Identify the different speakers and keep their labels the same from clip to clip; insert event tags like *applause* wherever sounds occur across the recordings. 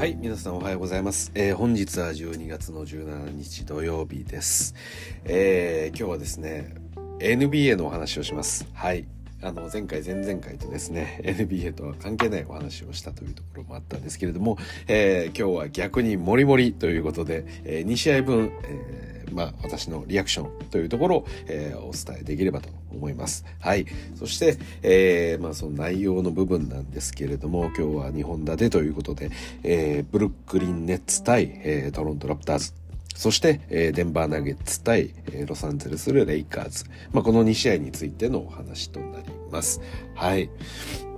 Speaker 1: はい、皆さんおはようございます。えー本日は12月の17日土曜日です。えー今日はですね、NBA のお話をします。はい。あの、前回、前々回とですね、NBA とは関係ないお話をしたというところもあったんですけれども、えー今日は逆にモリモリということで、え2試合分、えーまあ、私のリアクションというところを、えーお伝えできればと思います。はい。そして、えーまあ、その内容の部分なんですけれども、今日は2本立てということで、えーブルックリンネッツ対、えートロントラプターズ。そして、デンバーナゲッツ対、ロサンゼルスレイカーズ。まあ、この2試合についてのお話となります。はい。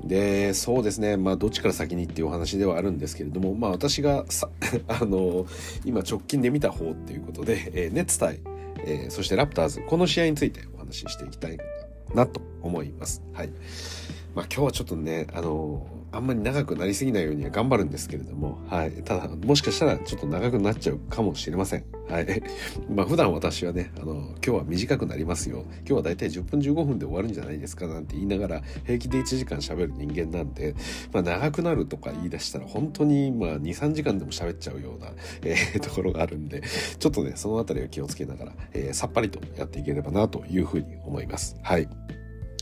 Speaker 1: で、そうですね。まあ、どっちから先にっていうお話ではあるんですけれども、まあ、私がさ、*laughs* あの、今直近で見た方っていうことで、えーネッツ対、えーそしてラプターズ、この試合についてお話ししていきたいなと思います。はい。まあ今日はちょっとね、あのあんまり長くなりすぎないようには頑張るんですけれども、はい。ただ、もしかしたらちょっと長くなっちゃうかもしれません。はい。*laughs* まあ普段私はね、あの、今日は短くなりますよ。今日はだいたい10分15分で終わるんじゃないですかなんて言いながら、平気で1時間喋る人間なんで、まあ長くなるとか言い出したら本当にまあ2、3時間でも喋っちゃうような、えーところがあるんで、ちょっとね、そのあたりは気をつけながら、えーさっぱりとやっていければなというふうに思います。はい。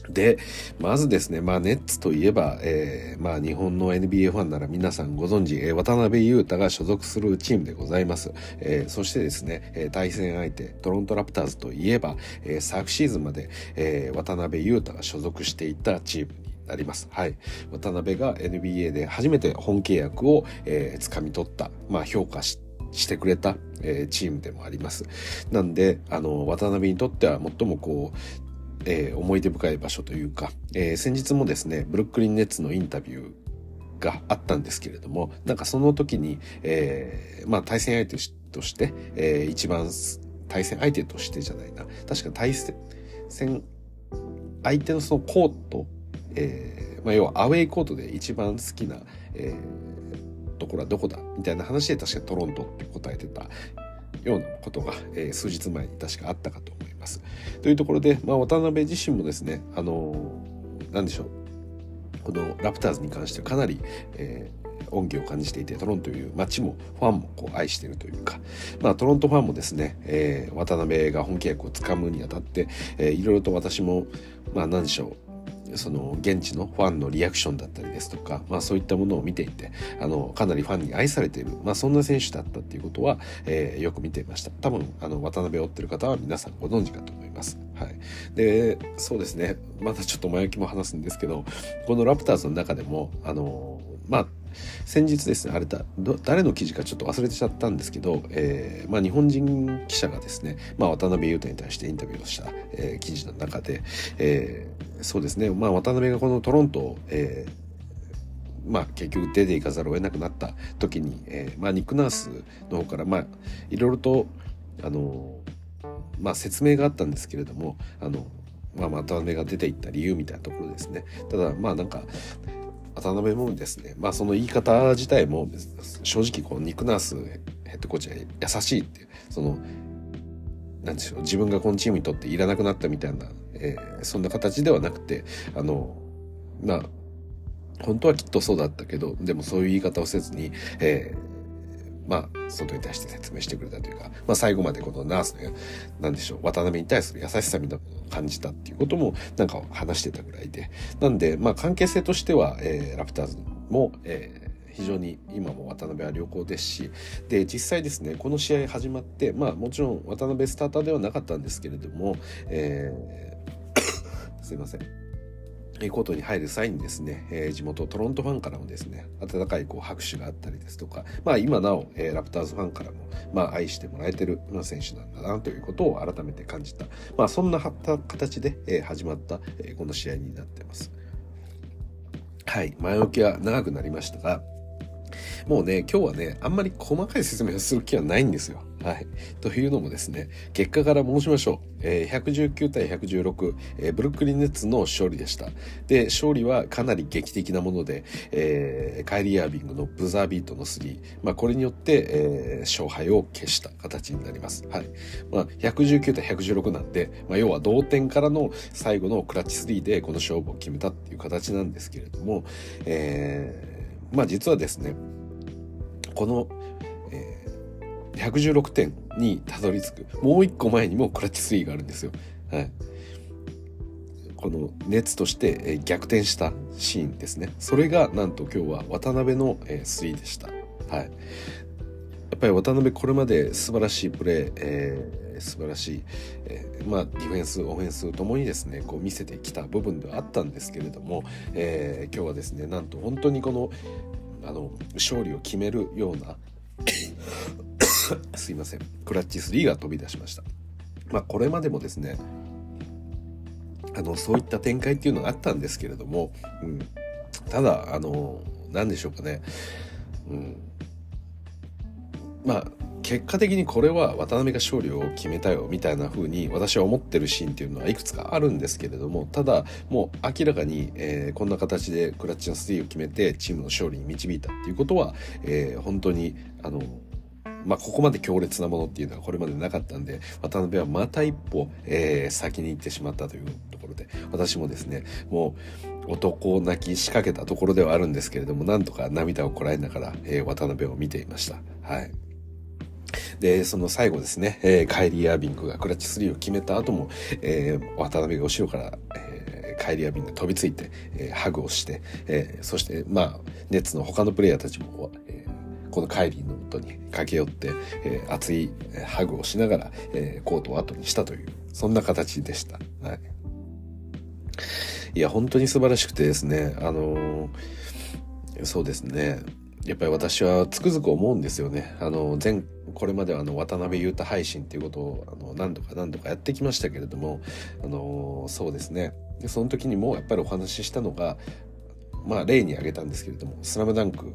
Speaker 1: で、まずですね、まあ、ネッツといえば、えーまあ、日本の NBA ファンなら皆さんご存知、えー渡辺裕太が所属するチームでございます。えーそしてですね、えー対戦相手、トロントラプターズといえば、えー昨シーズンまで、えー渡辺裕太が所属していたチームになります。はい。渡辺が NBA で初めて本契約を、えー掴み取った、まあ、評価ししてくれた、えーチームでもあります。なんで、あの、渡辺にとっては最もこう、えー思い出深い場所というか、えー先日もですね、ブルックリンネッツのインタビューがあったんですけれども、なんかその時に、えーまあ対戦相手として、えー一番対戦相手としてじゃないな、確か対戦、相手のそのコート、えーまあ要はアウェイコートで一番好きな、えーところはどこだみたいな話で確かトロントって答えてたようなことが、えー数日前に確かあったかとます。というところで、まあ、渡辺自身もですね、あのーなんでしょう、このラプターズに関してはかなり、えー恩義を感じていて、トロントという街もファンもこう愛しているというか、まあ、トロントファンもですね、えー渡辺が本契約をつかむにあたって、えーいろいろと私も、まあ、なんでしょう、その現地のファンのリアクションだったりですとか、まあそういったものを見ていて、あの、かなりファンに愛されている、まあそんな選手だったっていうことは、えーよく見ていました。多分、あの、渡辺を追ってる方は皆さんご存知かと思います。はい。で、そうですね、またちょっと前置きも話すんですけど、このラプターズの中でも、あの、まあ、先日ですね、あれだ、誰の記事かちょっと忘れてちゃったんですけど、えーまあ日本人記者がですね、まあ渡辺裕太に対してインタビューをした、えー記事の中で、えーそうですね、まあ渡辺がこのトロントを、えーまあ結局出ていかざるを得なくなった時に、えーまあニック・ナースの方から、まあいろいろと、あの、まあ説明があったんですけれども、あの、まあ渡辺が出ていった理由みたいなところですね。ただ、まあなんか、渡辺もですね、まあその言い方自体も正直このニック・ナースヘッドコーチは優しいって、その、なんでしょう、自分がこのチームにとっていらなくなったみたいな、えーそんな形ではなくて、あの、まあ、本当はきっとそうだったけど、でもそういう言い方をせずに、えーまあ、外に対して説明してくれたというか、まあ最後までこのナースの、なんでしょう、渡辺に対する優しさみたいなのを感じたっていうこともなんか話してたぐらいで、なんで、まあ関係性としては、えーラプターズも、えー非常に今も渡辺は良好ですし、で、実際ですね、この試合始まって、まあもちろん渡辺スターターではなかったんですけれども、えー *coughs* すいません。えーコートに入る際にですね、えー地元トロントファンからもですね、温かいこう拍手があったりですとか、まあ今なお、えーラプターズファンからも、まあ愛してもらえてるま選手なんだなということを改めて感じた。まあそんなはった形で、えー始まった、えーこの試合になってます。はい。前置きは長くなりましたが、もうね、今日はね、あんまり細かい説明をする気はないんですよ。はい。というのもですね、結果から申しましょう。えー119対116、えーブルックリンネッツの勝利でした。で、勝利はかなり劇的なもので、えーカイリー・アービングのブザービートの3、まあ、これによって、えー勝敗を消した形になります。はい。まあ、119対116なんで、まあ、要は同点からの最後のクラッチ3でこの勝負を決めたっていう形なんですけれども、えーまあ実はですね、この、116点にたどり着くもう一個前にもクラッチ3があるんですよ。はい、この熱として逆転したシーンですねそれがなんと今日は渡辺の3でした。はい、やっぱり渡辺これまで素晴らしいプレー、えー、素晴らしい、えー、まあ、ディフェンスオフェンスともにですねこう見せてきた部分ではあったんですけれども、えー、今日はですねなんと本当にこのあの勝利を決めるような *laughs* すいません。クラッチ3が飛び出しました。まあ、これまでもですねあのそういった展開っていうのがあったんですけれども、うん、ただあの何でしょうかね、うん、まあ結果的にこれは渡辺が勝利を決めたよみたいな風に私は思ってるシーンっていうのはいくつかあるんですけれどもただもう明らかに、えー、こんな形でクラッチの3を決めてチームの勝利に導いたっていうことは、えー、本当にあのまあ、ここまで強烈なものっていうのはこれまでなかったんで渡辺はまた一歩、えー、先に行ってしまったというところで私もですねもう男泣き仕掛けたところではあるんですけれどもなんとか涙をこらえながら、えー、渡辺を見ていました。はいで、その最後ですね、えー、カイリー・アービングがクラッチ3を決めた後も、えー、渡辺が後ろから、えー、カイリー・アービングが飛びついて、えー、ハグをして、えー、そして、まあ、ネッツの他のプレイヤーたちも、このカイリーの元に駆け寄って、えー、熱いハグをしながら、えー、コートを後にしたという、そんな形でした。はい。いや、本当に素晴らしくてですね、あのー、そうですね、やっぱり私はつくづく思うんですよね。あの前これまではあの渡辺裕太配信っていうことをあの何度か何度かやってきましたけれどもあのそうですねでその時にもやっぱりお話ししたのがまあ例に挙げたんですけれども「スラムダンク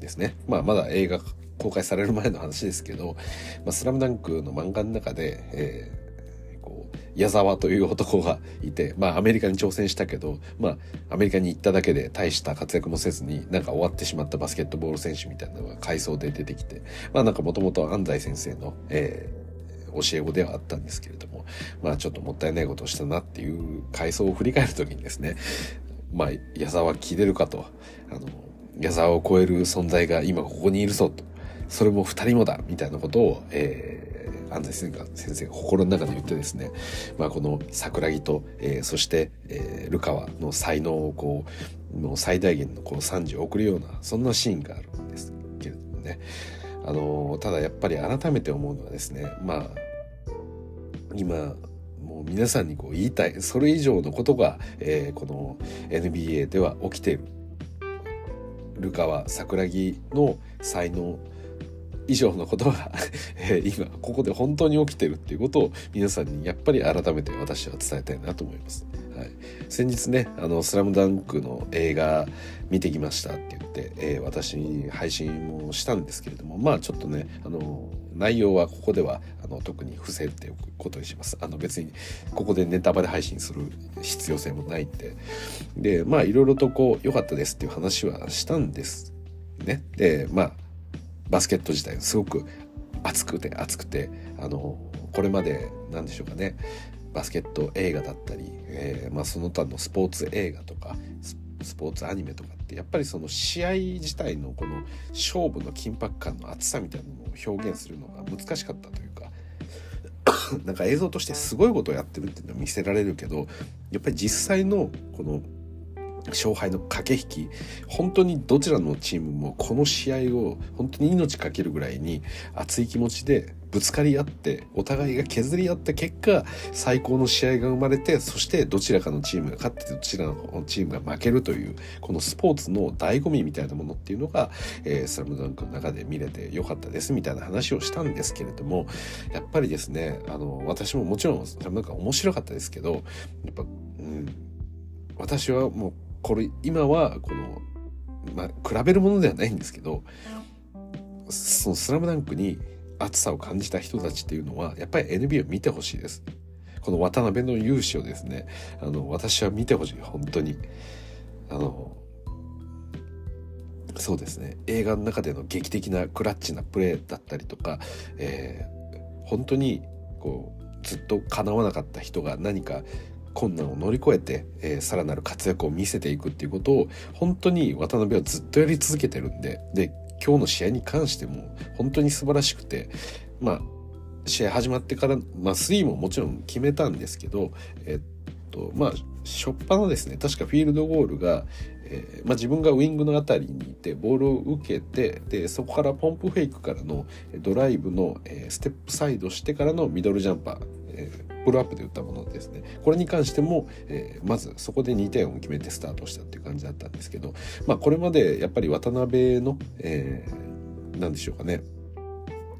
Speaker 1: ですね。まあまだ映画公開される前の話ですけど「まあ、スラムダンクの漫画の中で、えー矢沢という男がいて、まあアメリカに挑戦したけど、まあアメリカに行っただけで大した活躍もせずになんか終わってしまったバスケットボール選手みたいなのが回想で出てきて、まあなんかもともと安西先生の、えー、教え子ではあったんですけれども、まあちょっともったいないことをしたなっていう回想を振り返るときにですね、まあ矢沢聞いてるかと、あの、矢沢を超える存在が今ここにいるぞと、それも二人もだみたいなことを、えー安西先生が心の中で言ってですね、まあ、この桜木と、えー、そして、えー、ルカワの才能をこうの最大限のこう賛辞を送るようなそんなシーンがあるんですけれどもね。あのただやっぱり改めて思うのはですねまあ今もう皆さんにこう言いたいそれ以上のことが、えー、この NBA では起きている。ルカワ桜木の才能以上のことが *laughs* 今ここで本当に起きてるっていうことを皆さんにやっぱり改めて私は伝えたいなと思います。はい、先日ね「あのスラムダンクの映画見てきましたって言って、えー、私に配信もしたんですけれどもまあちょっとねあの内容はここではあの特に伏せておくことにします。あの別にここでネタバレ配信する必要性もないんででまあいろいろとこう良かったですっていう話はしたんですね。でまあバスケット自体すごく熱くて熱くてあのこれまで何でしょうかね。バスケット映画だったり、えーまあ、その他のスポーツ映画とかスポーツアニメとかってやっぱりその試合自体のこの勝負の緊迫感の厚さみたいなのを表現するのが難しかったというか *coughs* なんか映像としてすごいことをやってるっていうのは見せられるけどやっぱり実際のこの勝敗の駆け引き本当にどちらのチームもこの試合を本当に命かけるぐらいに熱い気持ちでぶつかり合ってお互いが削り合った結果最高の試合が生まれてそしてどちらかのチームが勝ってどちらのチームが負けるというこのスポーツの醍醐味みたいなものっていうのが「えー、スラムダンクの中で見れてよかったです。みたいな話をしたんですけれどもやっぱりですねあの私ももちろんスラムダンク面白かったですけどやっぱ、うん、私はもうこれ今はこのまあ比べるものではないんですけどその「スラムダンクに熱さを感じた人たちっていうのはやっぱり NBA を見てほしいです。この渡辺の勇姿をですねあの私は見てほしい。本当に。あのそうですね。映画の中での劇的なクラッチなプレーだったりとか、えー、本当にこうずっと叶わなかった人が何か困難を乗り越えて、えー、さらなる活躍を見せていくっていうことを本当に渡辺はずっとやり続けてるんでで今日の試合に関しても本当に素晴らしくてまあ試合始まってから、まあ、3ももちろん決めたんですけど、えっとまあ初っ端のですね確かフィールドゴールが、えー、まあ、自分がウイングの辺りにいてボールを受けてでそこからポンプフェイクからのドライブの、えー、ステップサイドしてからのミドルジャンパー、えー、プルアップで打ったものですね。これに関しても、えまずそこで2点を決めてスタートしたっていう感じだったんですけど、まあ、これまでやっぱり渡辺の、えー、何でしょうかね。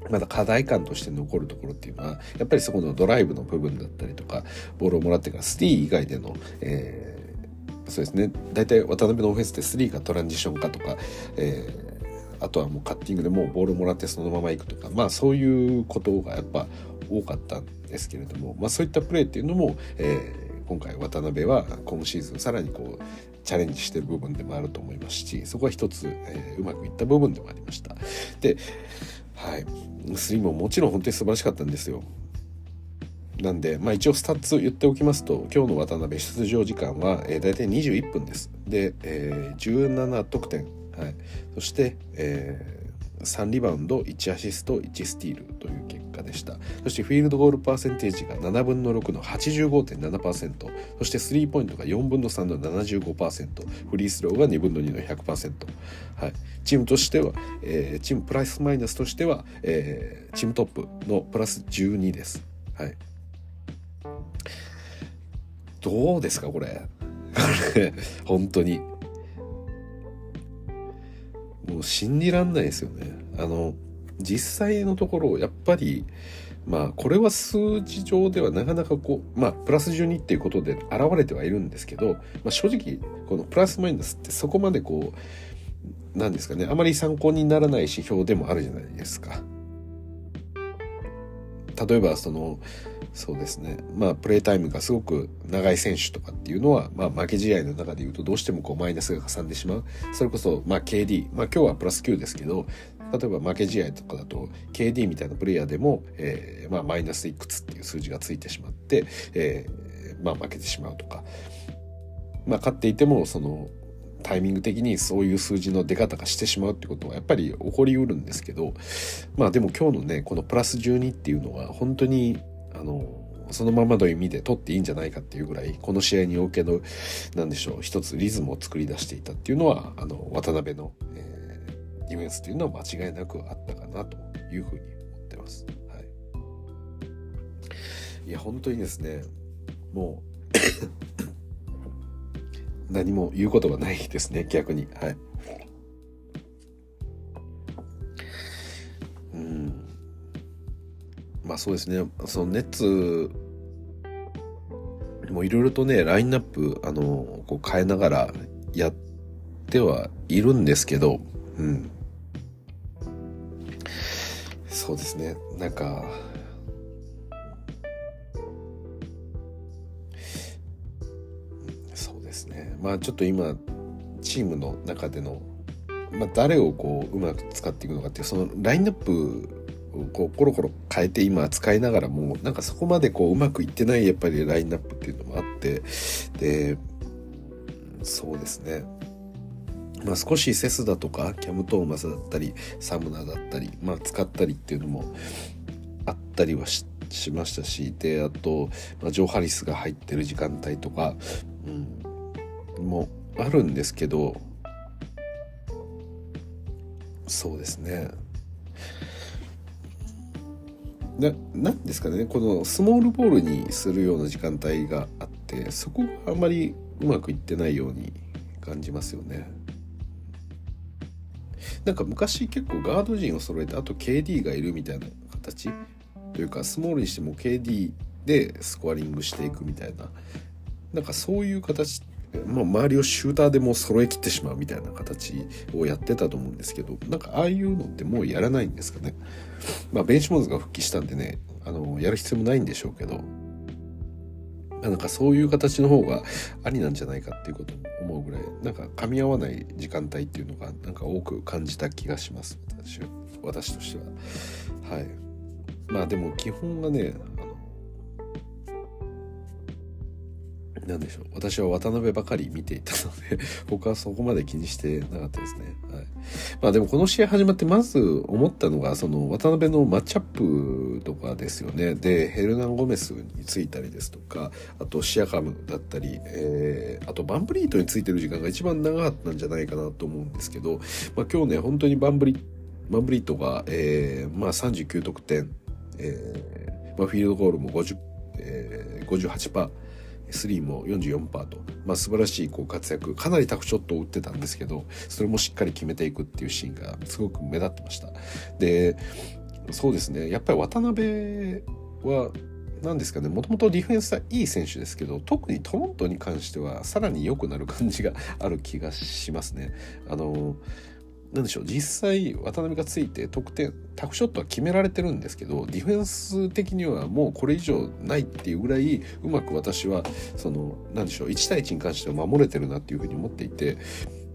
Speaker 1: まだ課題感として残るところっていうのはやっぱりそこのドライブの部分だったりとかボールをもらってからスティー以外での、えー、そうですね。大体渡辺のオフェンスって3かトランジションかとか、えー、あとはもうカッティングでもうボールもらってそのまま行くとかまあそういうことがやっぱ多かったんですけれども、まあ、そういったプレーっていうのも、えー、今回渡辺は今シーズンさらにこうチャレンジしてる部分でもあると思いますしそこは一つ、えー、うまくいった部分でもありました。ではい。スリーももちろん本当に素晴らしかったんですよ。なんで、まあ一応スタッツ言っておきますと、今日の渡辺出場時間は、えー、大体21分です。で、えー、17得点。はい。そして、えー3リバウンド1アシスト1スティールという結果でした。そしてフィールドゴールパーセンテージが7分の6の85.7%そしてスリーポイントが4分の3の75%フリースローが2分の2の100%、はい、チームとしては、えー、チームプラスマイナスとしては、えー、チームトップのプラス12です、はい、どうですかこれ。*laughs* 本当に。もう信じらんないですよね。あの、実際のところ、やっぱり、まあ、これは数字上ではなかなかこう、まあ、プラス12っていうことで現れてはいるんですけど、まあ、正直、このプラスマイナスってそこまでこう、なんですかね、あまり参考にならない指標でもあるじゃないですか。例えば、その、そうですね。まあ、プレータイムがすごく長い選手とかっていうのは、まあ、負け試合の中で言うとどうしてもこうマイナスがかさんでしまう。それこそ、まあ、KD。まあ、今日はプラス9ですけど、例えば負け試合とかだと KD みたいなプレイヤーでも、えー、まあ、マイナスいくつっていう数字がついてしまって、えー、まあ、負けてしまうとか。まあ、勝っていても、その、タイミング的にそういう数字の出方がしてしまうってことはやっぱり起こりうるんですけどまあでも今日のねこのプラス12っていうのは本当にあのそのままの意味で取っていいんじゃないかっていうぐらいこの試合におけの何でしょう一つリズムを作り出していたっていうのはあの渡辺の、えー、ディフェンスっていうのは間違いなくあったかなというふうに思ってます。はい、いや本当にですねもう *coughs* 何も言うことがないですね逆にはい。まあそうですね、そのネッツもいろいろとね、ラインナップ、あの、こう変えながらやってはいるんですけど、うん。そうですね、なんか、そうですね、まあちょっと今、チームの中での、まあ誰をこう、うまく使っていくのかっていう、そのラインナップこうコロコロ変えて今使いながらもなんかそこまでこううまくいってないやっぱりラインナップっていうのもあってでそうですね。まあ少しセスだとかキャム・トーマスだったりサムナだったりまあ使ったりっていうのもあったりはしましたしであと、まあ、ジョー・ハリスが入ってる時間帯とか、うん、もあるんですけどそうですね。ななんですかねこのスモールボールにするような時間帯があってそこがあんまりうまくいってないように感じますよね。なんか昔結構ガード陣を揃えてあと KD がいるみたいな形？というかスモールにしても KD でスコアリングしていくみたいななんかそういう形まあ、周りをシューターでも揃えきってしまうみたいな形をやってたと思うんですけどなんかああいうのってもうやらないんですかね？まあベンチモーズが復帰したんでねあのやる必要もないんでしょうけどなんかそういう形の方がありなんじゃないかっていうことも思うぐらいなんか噛み合わない時間帯っていうのがなんか多く感じた気がします私私としては。はい。まあでも基本がねなんでしょう私は渡辺ばかり見ていたので *laughs* 僕はそこまで気にしてなかったですね。はい、まあでもこの試合始まってまず思ったのがその渡辺のマッチアップとかですよね。でヘルナン・ゴメスについたりですとかあとシアカムだったり、えー、あとバンブリートについてる時間が一番長かったんじゃないかなと思うんですけど、まあ、今日ね本当にバンブリバンブリートが、えーまあ、39得点、えーまあ、フィールドゴールも50、えー、58%。3も44%と、まあ、素晴らしいこう活躍かなりタフショットを打ってたんですけどそれもしっかり決めていくっていうシーンがすごく目立ってました。でそうですね。やっぱり渡辺は何ですかね。もともとディフェンスはいい選手ですけど特にトロントに関してはさらに良くなる感じがある気がしますね。あのなんでしょう実際渡辺がついて得点タフショットは決められてるんですけどディフェンス的にはもうこれ以上ないっていうぐらいうまく私はそのなんでしょう1対1に関しては守れてるなっていうふうに思っていて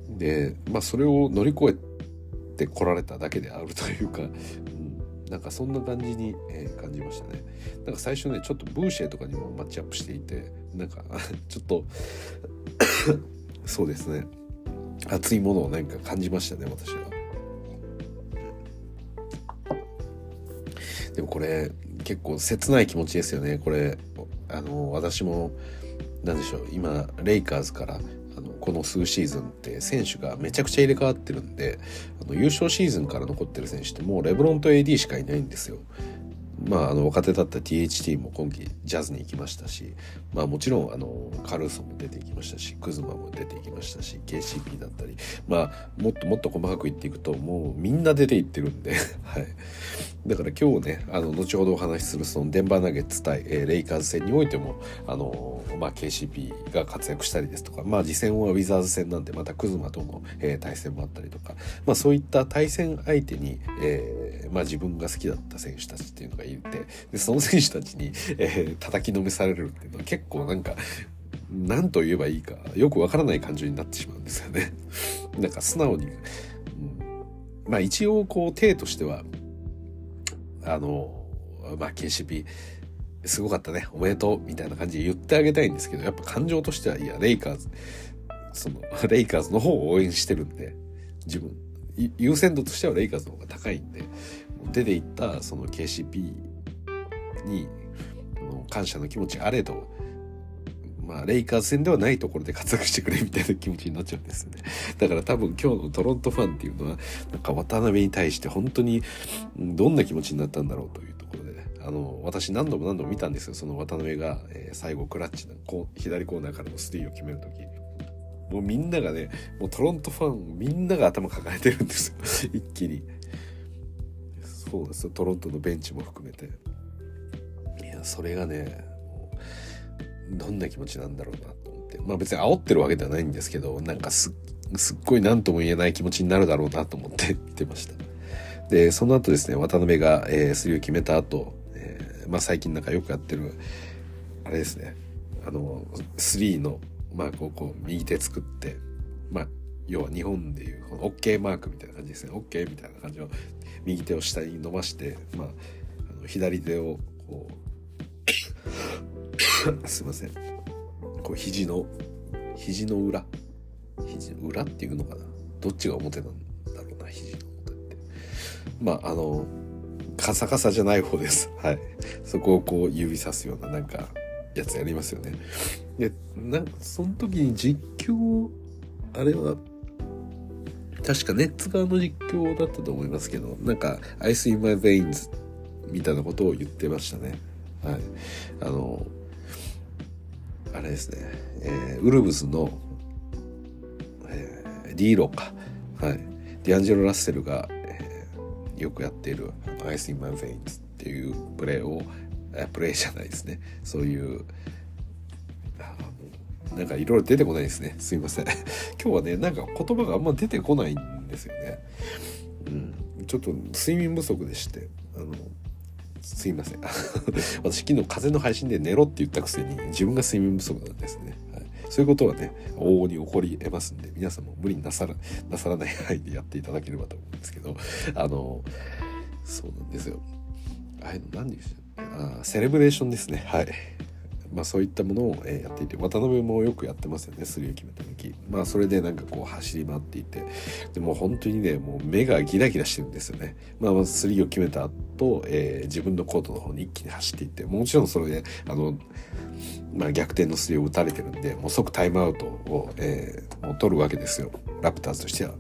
Speaker 1: で、まあ、それを乗り越えてこられただけであるというか、うん、なんかそんな感じに、えー、感じましたね。なんか最初ねちょっとブーシェとかにもマッチアップしていてなんか *laughs* ちょっと *coughs* そうですね熱いものを何か感じましたね私は。でもこれ結構切ない気持ちですよねこれあの私も何でしょう今レイカーズからあのこの数シーズンって選手がめちゃくちゃ入れ替わってるんであの優勝シーズンから残ってる選手ってもうレブロンと AD しかいないんですよ。まあ、あの若手だった THT も今季ジャズに行きましたし、まあ、もちろんあのカルーソも出ていきましたしクズマも出ていきましたし KCP だったり、まあ、もっともっと細かく言っていくともうみんな出ていってるんで、*laughs* はい、だから今日ねあの後ほどお話しするそのデンバーナゲッツ対、えー、レイカーズ戦においてもあの、まあ、KCP が活躍したりですとか、まあ、次戦はウィザーズ戦なんでまたクズマとの、えー、対戦もあったりとか、まあ、そういった対戦相手に、えーまあ、自分が好きだった選手たちっていうのがいるてでその選手たちに、えー、叩きのめされるっていうのは結構なんか何と言えばいいかよくわからない感情になってしまうんですよね。*laughs* なんか素直に、うん、まあ一応こう体としてはあのまあ KCP すごかったねおめでとうみたいな感じで言ってあげたいんですけどやっぱ感情としてはいやレイカーズその *laughs* レイカーズの方を応援してるんで自分。優先度としてはレイカーズの方が高いんで出ていったその KCP に感謝の気持ちあれどまあ、レイカーズ戦ではないところで活躍してくれみたいな気持ちになっちゃうんですよね。だから多分今日のトロントファンっていうのは、なんか渡辺に対して本当にどんな気持ちになったんだろうというところで、ね、あの、私何度も何度も見たんですよ。その渡辺が、え、最後クラッチのこう左コーナーからのスリーを決めるとき。もうみんながね、もうトロントファンみんなが頭抱えてるんですよ。*laughs* 一気に。そうですよ。トロントのベンチも含めて。いや、それがね、どんな気持ちなんだろうなと思って。まあ別に煽ってるわけではないんですけど、なんかすっごい何とも言えない気持ちになるだろうなと思って *laughs* 見てました。で、その後ですね、渡辺が、えー、スリーを決めた後、えー、まあ最近なんかよくやってる、あれですね、あの、スリーのマークをこう右手作って、まあ、要は日本でいうこの OK マークみたいな感じですね。OK みたいな感じの右手を下に伸ばして、まあ、あの左手をこう *coughs* すいません。こう肘の肘の裏。肘の裏っていうのかな。どっちが表なんだろうな肘の表って。まああのカサカサじゃない方です。はい。そこをこう指さすようななんかやつやりますよね。でなその時に実況あれは確かネッツ側の実況だったと思いますけどなんか「 Ice in my veins」みたいなことを言ってましたね。はい。あのあれですね、えー、ウルブズの、えー、ディーロか、はい、ディアンジェロ・ラッセルが、えー、よくやっている「アイス・イン・マン・フェインズ」っていうプレーをプレイじゃないですね。そういうなんかいろいろ出てこないですね。すいません。*laughs* 今日はねなんか言葉があんま出てこないんですよね。うん。ちょっと睡眠不足でして。あのすいません。*laughs* 私昨日風の配信で寝ろって言ったくせに自分が睡眠不足なんですね、はい、そういうことはね往々に起こり得ますんで皆さんも無理になさらなさらない *laughs* 範囲でやっていただければと思うんですけど。あのそうなんですよ。あれ何でしたあセレブレーションですね。はい。まあ、そういったものを、えやっていて渡辺もよくやってますよねスリーを決めた時。まあそれでなんかこう走り回っていて。でも本当にねもう目がギラギラしてるんですよね、まあ、まずスリーを決めた後、えー、自分のコートの方に一気に走っていって。もちろんそれであの、まあ、逆転のスリーを打たれてるんでもう即タイムアウトを、えー、もう取るわけですよ。ラプターズとしては。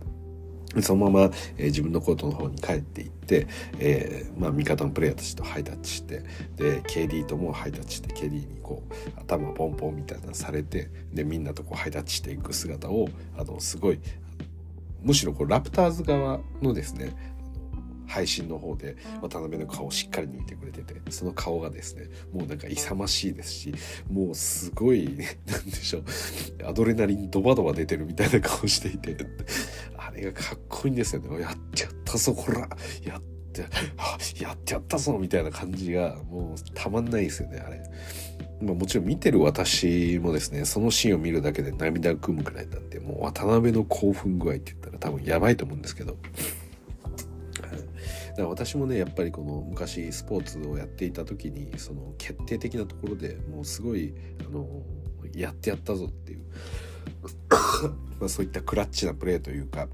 Speaker 1: そのまま、えー、自分のコートの方に帰っていって、えー、まあ、味方のプレイヤーたちとハイタッチしてで KD ともハイタッチして KD にこう頭ポンポンみたいなされてでみんなとこうハイタッチしていく姿をあのすごいむしろこうラプターズ側のですね配信の方で渡辺の顔をしっかり抜いてくれててその顔がですねもうなんか勇ましいですしもうすごい *laughs* なんでしょうアドレナリンドバドバ出てるみたいな顔していて *laughs* あれがかっこいいんですよね。やってやったぞこら。やってやってやったぞみたいな感じがもうたまんないですよねあれ。まあ、もちろん見てる私もですねそのシーンを見るだけで涙ぐむくらいなんでもう渡辺の興奮具合って言ったら多分やばいと思うんですけどだから私もねやっぱりこの昔スポーツをやっていた時にその決定的なところでもうすごいあのやってやったぞっていう。*coughs* まそういったクラッチなプレーというか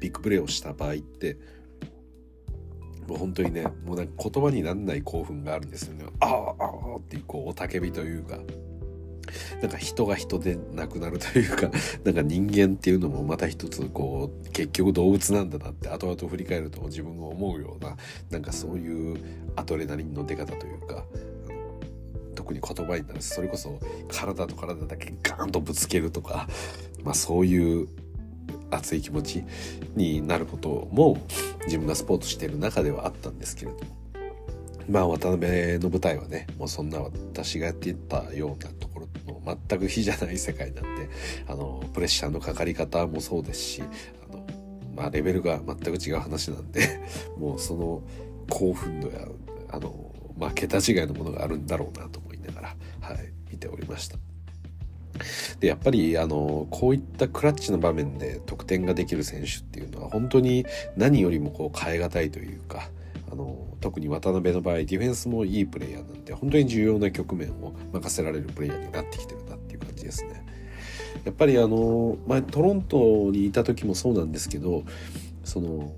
Speaker 1: ビッグプレーをした場合ってもう本当にねもうなんか言葉にならない興奮があるんですよね。ああああっていうこう雄たけびというか。なんか人が人でなくなるというか、*laughs* なんか人間っていうのもまた一つこう、結局動物なんだなって後々振り返ると自分が思うような、なんかそういうアドレナリンの出方というか、特に言葉になるそれこそ体と体だけガーンとぶつけるとか、まあそういう熱い気持ちになることも自分がスポーツしている中ではあったんですけれども。まあ渡辺の舞台はねもうそんな私がやっていたようなの全く比じゃない世界なんであのプレッシャーのかかり方もそうですしあの、まあ、レベルが全く違う話なんで *laughs* もうその興奮度やあの、まあ、桁違いのものがあるんだろうなと思いながら、はい、見ておりました。でやっぱりあのこういったクラッチの場面で得点ができる選手っていうのは本当に何よりもこう変え難いというかあの特に渡辺の場合ディフェンスもいいプレイヤーなんで本当に重要な局面を任せられるプレイヤーになってきてるなっていう感じですね。やっぱりあの前トロントにいた時もそうなんですけどその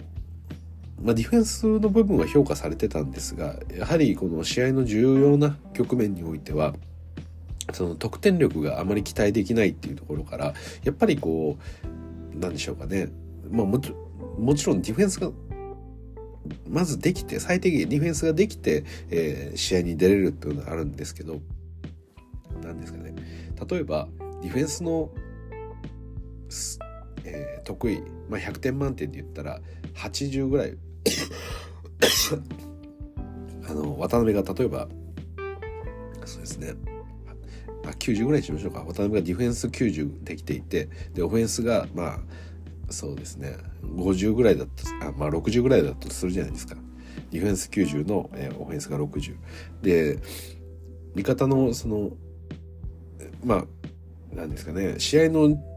Speaker 1: まあ、ディフェンスの部分は評価されてたんですがやはりこの試合の重要な局面においてはその得点力があまり期待できないっていうところからやっぱりこうなんでしょうかね、まあ、もちもちろんディフェンスがまずできて最低限ディフェンスができて、えー、試合に出れるっていうのはあるんですけど何ですかね。例えばディフェンスの、えー、得意、まあ、100点満点で言ったら80ぐらい *coughs* あの渡辺が例えばそうですね。あ90ぐらいにしましょうか。渡辺がディフェンス90できていてでオフェンスがまあそうですね。50ぐらいだったあまあ60ぐらいだったとするじゃないですか。ディフェンス90の、えー、オフェンスが60で味方のそのまあ何ですかね。試合の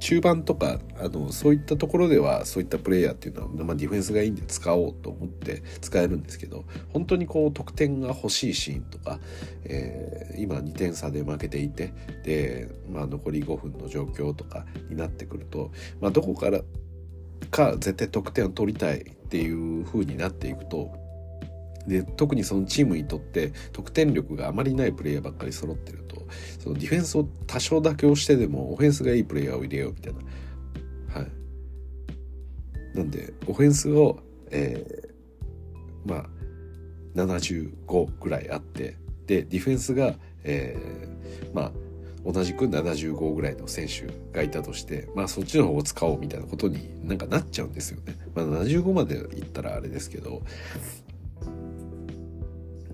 Speaker 1: 中盤とかあのそういったところではそういったプレイヤーっていうのは、まあ、ディフェンスがいいんで使おうと思って使えるんですけど本当にこう得点が欲しいシーンとか、えー、今2点差で負けていてで、まあ、残り5分の状況とかになってくると、まあ、どこからか絶対得点を取りたいっていう風になっていくとで特にそのチームにとって得点力があまりないプレイヤーばっかり揃ってる。そのディフェンスを多少妥協してでもオフェンスがいいプレイヤーを入れようみたいな。はい。なんでオフェンスを、えー、まあ75ぐらいあってでディフェンスが、えー、まあ同じく75ぐらいの選手がいたとしてまあそっちの方を使おうみたいなことになんかなっちゃうんですよね。まあ、75までいったらあれですけど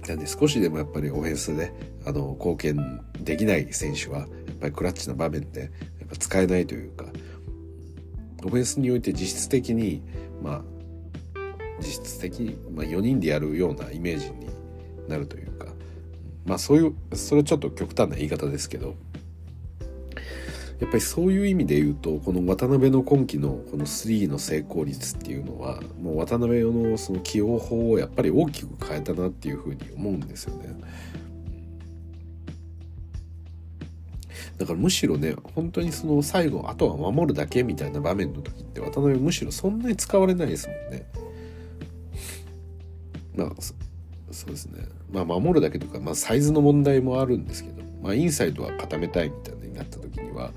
Speaker 1: なんで少しでもやっぱりオフェンスであの貢献できない選手はやっぱりクラッチな場面でやっぱ使えないというかオフェンスにおいて実質的にまあ実質的、まあ、4人でやるようなイメージになるというかまあそういうそれはちょっと極端な言い方ですけどやっぱりそういう意味で言うとこの渡辺の今季のこの3の成功率っていうのはもう渡辺のその起用法をやっぱり大きく変えたなっていうふうに思うんですよね。だからむしろね本当にその最後あとは守るだけみたいな場面の時って渡辺むしろそんなに使われないですもんね。まあそうですねまあ守るだけとか、まあ、サイズの問題もあるんですけど、まあ、インサイドは固めたいみたいなになった時は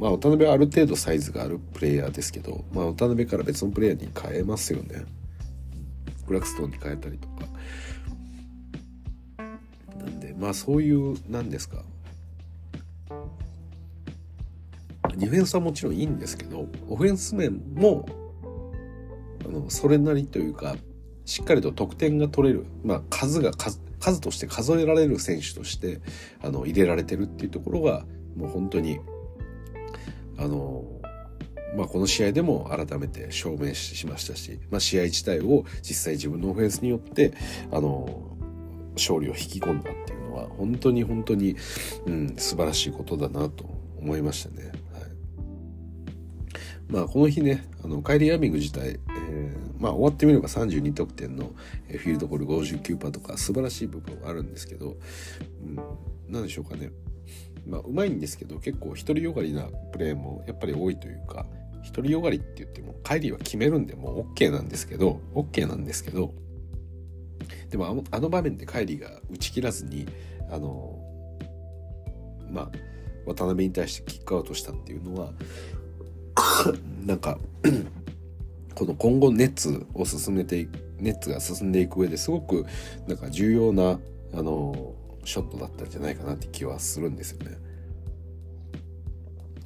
Speaker 1: まあ、渡辺はある程度サイズがあるプレイヤーですけど、まあ、渡辺から別のプレイヤーに変えますよね。ブラックストーンに変えたりとか。なんで、まあそういう、なんですか。ディフェンスはもちろんいいんですけど、オフェンス面も、あの、それなりというか、しっかりと得点が取れる、まあ数が数、数として数えられる選手として、あの、入れられてるっていうところが、もう本当にあのまあ、この試合でも改めて証明しましたし、まあ、試合自体を実際自分のオフェンスによってあの勝利を引き込んだっていうのは本当に本当に、うん、素晴らしいことだなと思いましたね。はいまあ、この日ねあのカイリー・アービング自体、えー、まあ、終わってみれば32得点のフィールドゴール59%とか素晴らしい部分はあるんですけど、うん、何でしょうかねまあ、うまいんですけど結構独りよがりなプレーもやっぱり多いというか独りよがりって言っても帰りは決めるんでもう OK なんですけど OK なんですけどでもあのあの場面で帰りが打ち切らずにあのまあ渡辺に対してキックアウトしたっていうのは *coughs* なんか *coughs* この今後ネッツを進めていくネッツが進んでいく上ですごくなんか重要なあのショットだったんじゃないかなって気はするんですよね。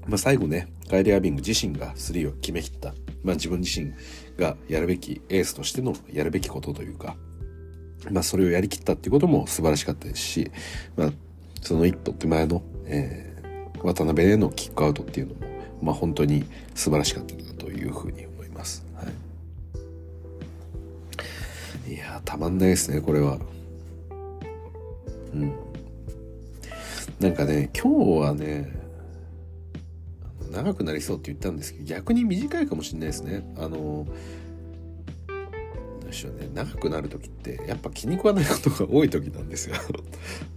Speaker 1: まあ、最後ね、カイリー・アービング自身が3を決めきった。まあ、自分自身がやるべき、エースとしてのやるべきことというか、まあ、それをやりきったっていうことも素晴らしかったですし、まあ、その一歩手前の、えー、渡辺へのキックアウトっていうのも、まあ、本当に素晴らしかったなというふうに思います。はい、いやたまんないですね、これは。うん。なんかね、今日はね、長くなりそうって言ったんですけど、逆に短いかもしれないですね。あの、どうしようね、長くなる時って、やっぱ気に食わないことが多い時なんですよ。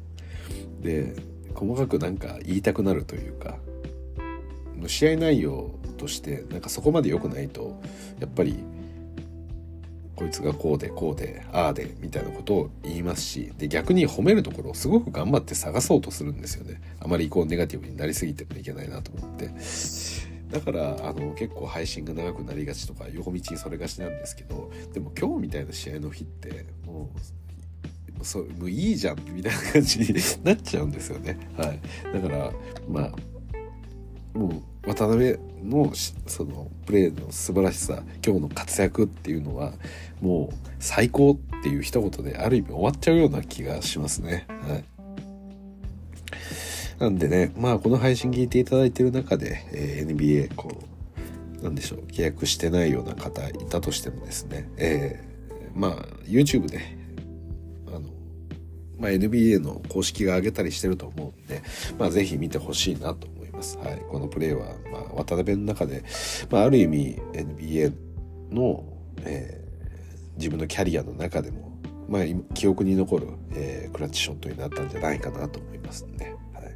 Speaker 1: *laughs* で、細かくなんか言いたくなるというか、試合内容としてなんかそこまで良くないとやっぱりこいつがこうでこうでああでみたいなことを言いますしで逆に褒めるところをすごく頑張って探そうとするんですよね。あまりこうネガティブになりすぎてもいけないなと思って。だからあの結構配信が長くなりがちとか横道にそれがちなんですけどでも今日みたいな試合の日ってもうそうもういいじゃんみたいな感じになっちゃうんですよね。はい。だからまあもう渡辺のそのプレーの素晴らしさ今日の活躍っていうのはもう最高っていう一言である意味終わっちゃうような気がしますね。はい。なんでね、まあこの配信聞いていただいてる中で、えー、NBA こう、なんでしょう、契約してないような方いたとしてもですね、えー、まあ YouTube で、あの、まあ NBA の公式が上げたりしてると思うんで、まあぜひ見てほしいなとます。はい。このプレーは、まあ渡辺の中で、まあある意味 NBA の、えー自分のキャリアの中でも、まあ、記憶に残る、えー、クラッチショットになったんじゃないかなと思いますね。はい。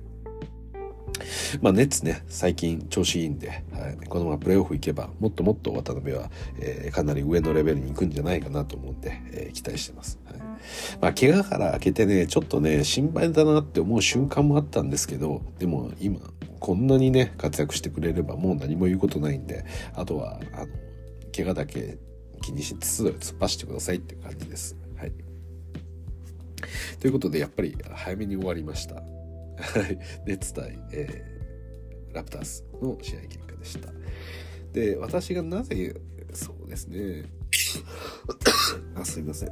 Speaker 1: まあ、ネッツね、最近調子いいんで、はい、このままプレーオフ行けば、もっともっと渡辺は、えー、かなり上のレベルに行くんじゃないかなと思うんで、えー、期待してます。はい。まあ、怪我から明けてね、ちょっとね、心配だなって思う瞬間もあったんですけど、でも今、こんなにね、活躍してくれればもう何も言うことないんで、あとは、あの、怪我だけ気にしつつ突っ走ってくださいっていう感じです。はい。ということで、やっぱり早めに終わりました。はい。ネッツ対、えー、ラプターズの試合結果でした。で、私がなぜ、そうですね。あ、すいません。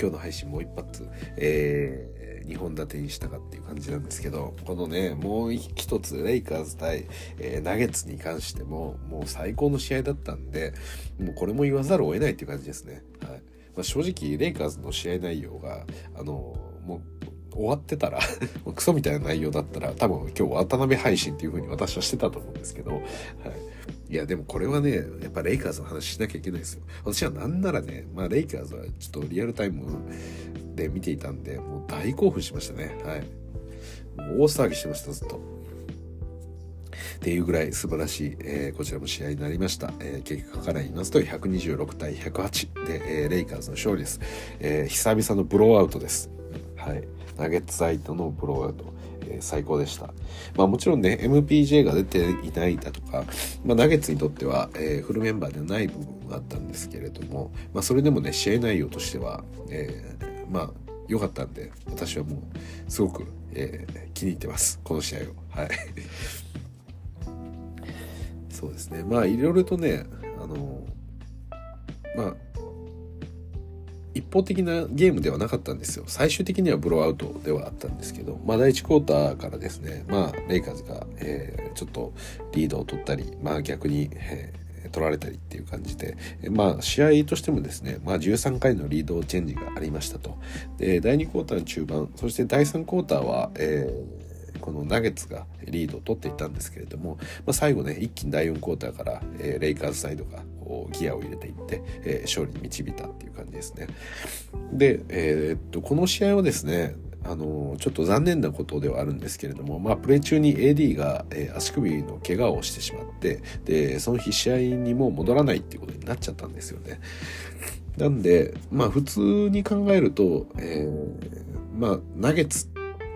Speaker 1: 今日の配信もう一発、えー2本立てにしたかっていう感じなんですけど、このね、もう一つ、レイカーズ対、えー、ナゲッツに関しても、もう最高の試合だったんで、もうこれも言わざるを得ないっていう感じですね。はい。まあ、正直、レイカーズの試合内容が、あの、もう、終わってたら *laughs* クソみたいな内容だったら、多分今日渡辺配信っていう風に私はしてたと思うんですけど、はい。いや、でもこれはね、やっぱレイカーズの話しなきゃいけないですよ。私はなんならね、まあレイカーズはちょっとリアルタイムで見ていたんで、もう大興奮しましたね。はい。大騒ぎしてましたずっと。っていうぐらい素晴らしい、えー、こちらも試合になりました。えー、結果から言いますと、126対108で、えー、レイカーズの勝利です。えー、久々のブローアウトです。はい。ナゲッツサイトのブローアウト。えー、最高でした。まあもちろんね、MPJ が出ていないだとか、まあナゲッツにとっては、えー、フルメンバーではない部分があったんですけれども、まあそれでもね、試合内容としては、えー、まあ良かったんで、私はもうすごく、えー、気に入ってます。この試合を。はい。そうですねまあいろいろとねあのまあ一方的なゲームではなかったんですよ。最終的にはブローアウトではあったんですけど、まあ、第1クォーターからですね、まあ、レイカーズが、えー、ちょっとリードを取ったり、まあ、逆に、えー、取られたりっていう感じで、まあ、試合としてもですね、まあ、13回のリードチェンジがありましたと。で第2クォーターの中盤そして第3クォーターは、えーこのナゲッツがリードを取っていたんですけれども、まあ、最後ね一気に第4クォーターから、えー、レイカーズサイドがこうギアを入れていって、えー、勝利に導いたっていう感じですね。で、えー、っとこの試合はですねあのちょっと残念なことではあるんですけれども、まあ、プレー中に AD が、えー、足首の怪我をしてしまってでその日試合にも戻らないっていうことになっちゃったんですよね。なんでまあ普通に考えると、えー、まあナゲッツ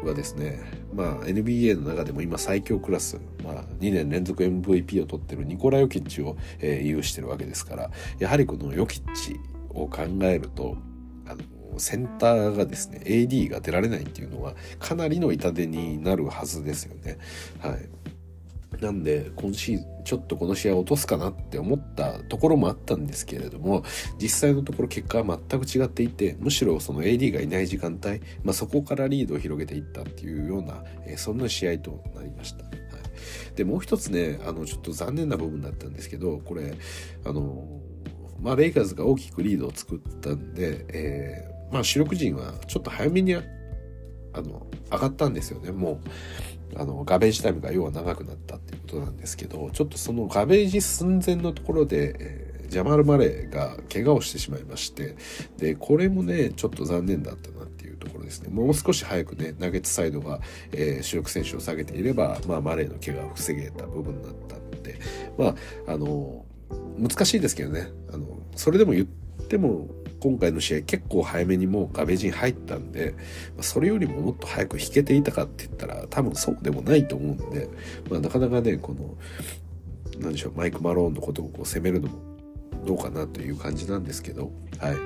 Speaker 1: はですね、まあ、NBA の中でも今最強クラス、まあ、2年連続 MVP を取ってるニコラ・ヨキッチを、えー、有してるわけですからやはりこのヨキッチを考えるとあのセンターがですね AD が出られないっていうのはかなりの痛手になるはずですよね。はいなんで、今シーズン、ちょっとこの試合を落とすかなって思ったところもあったんですけれども、実際のところ結果は全く違っていて、むしろその AD がいない時間帯、まあ、そこからリードを広げていったっていうような、え、そんな試合となりました。はい、で、もう一つね、あの、ちょっと残念な部分だったんですけど、これ、あの、まあ、レイカーズが大きくリードを作ったんで、えー、まあ、主力陣はちょっと早めにあの上がったんですよねもうあのガベージタイムが要は長くなったっていうことなんですけどちょっとそのガベージ寸前のところで、えー、ジャマル・マレーが怪我をしてしまいましてでこれもねちょっと残念だったなっていうところですね。もう少し早くねナゲッツサイドが、えー、主力選手を下げていれば、まあ、マレーの怪我を防げた部分だったのでまああの難しいですけどね。あのそれでも言っても今回の試合結構早めにもうガベジン入ったんで、それよりももっと早く引けていたかって言ったら多分そうでもないと思うんで、まあ、なかなかね、この、何でしょう、マイク・マローンのことをこう攻めるのもどうかなという感じなんですけど、はい。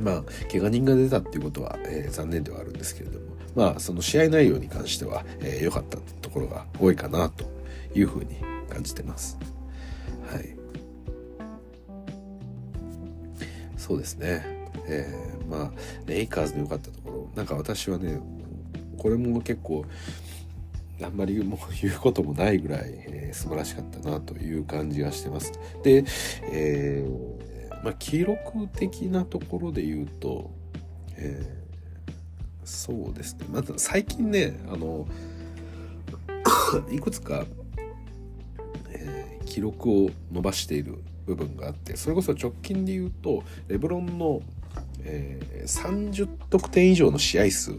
Speaker 1: まあ、怪我人が出たっていうことは、えー、残念ではあるんですけれども、まあ、その試合内容に関しては、えー、かったところが多いかなというふうに感じてます。はい。そうですね。えー、まあ、レイカーズの良かったところ、なんか私はね、これも結構、あんまり *laughs* もう言うこともないぐらい、えー、素晴らしかったなという感じがしてます。で、えー、まあ、記録的なところで言うと、えー、そうですね。まず最近ね、あの、*coughs* いくつか、えー、記録を伸ばしている部分があってそれこそ直近で言うとレブロンの、えー、30得点以上の試合数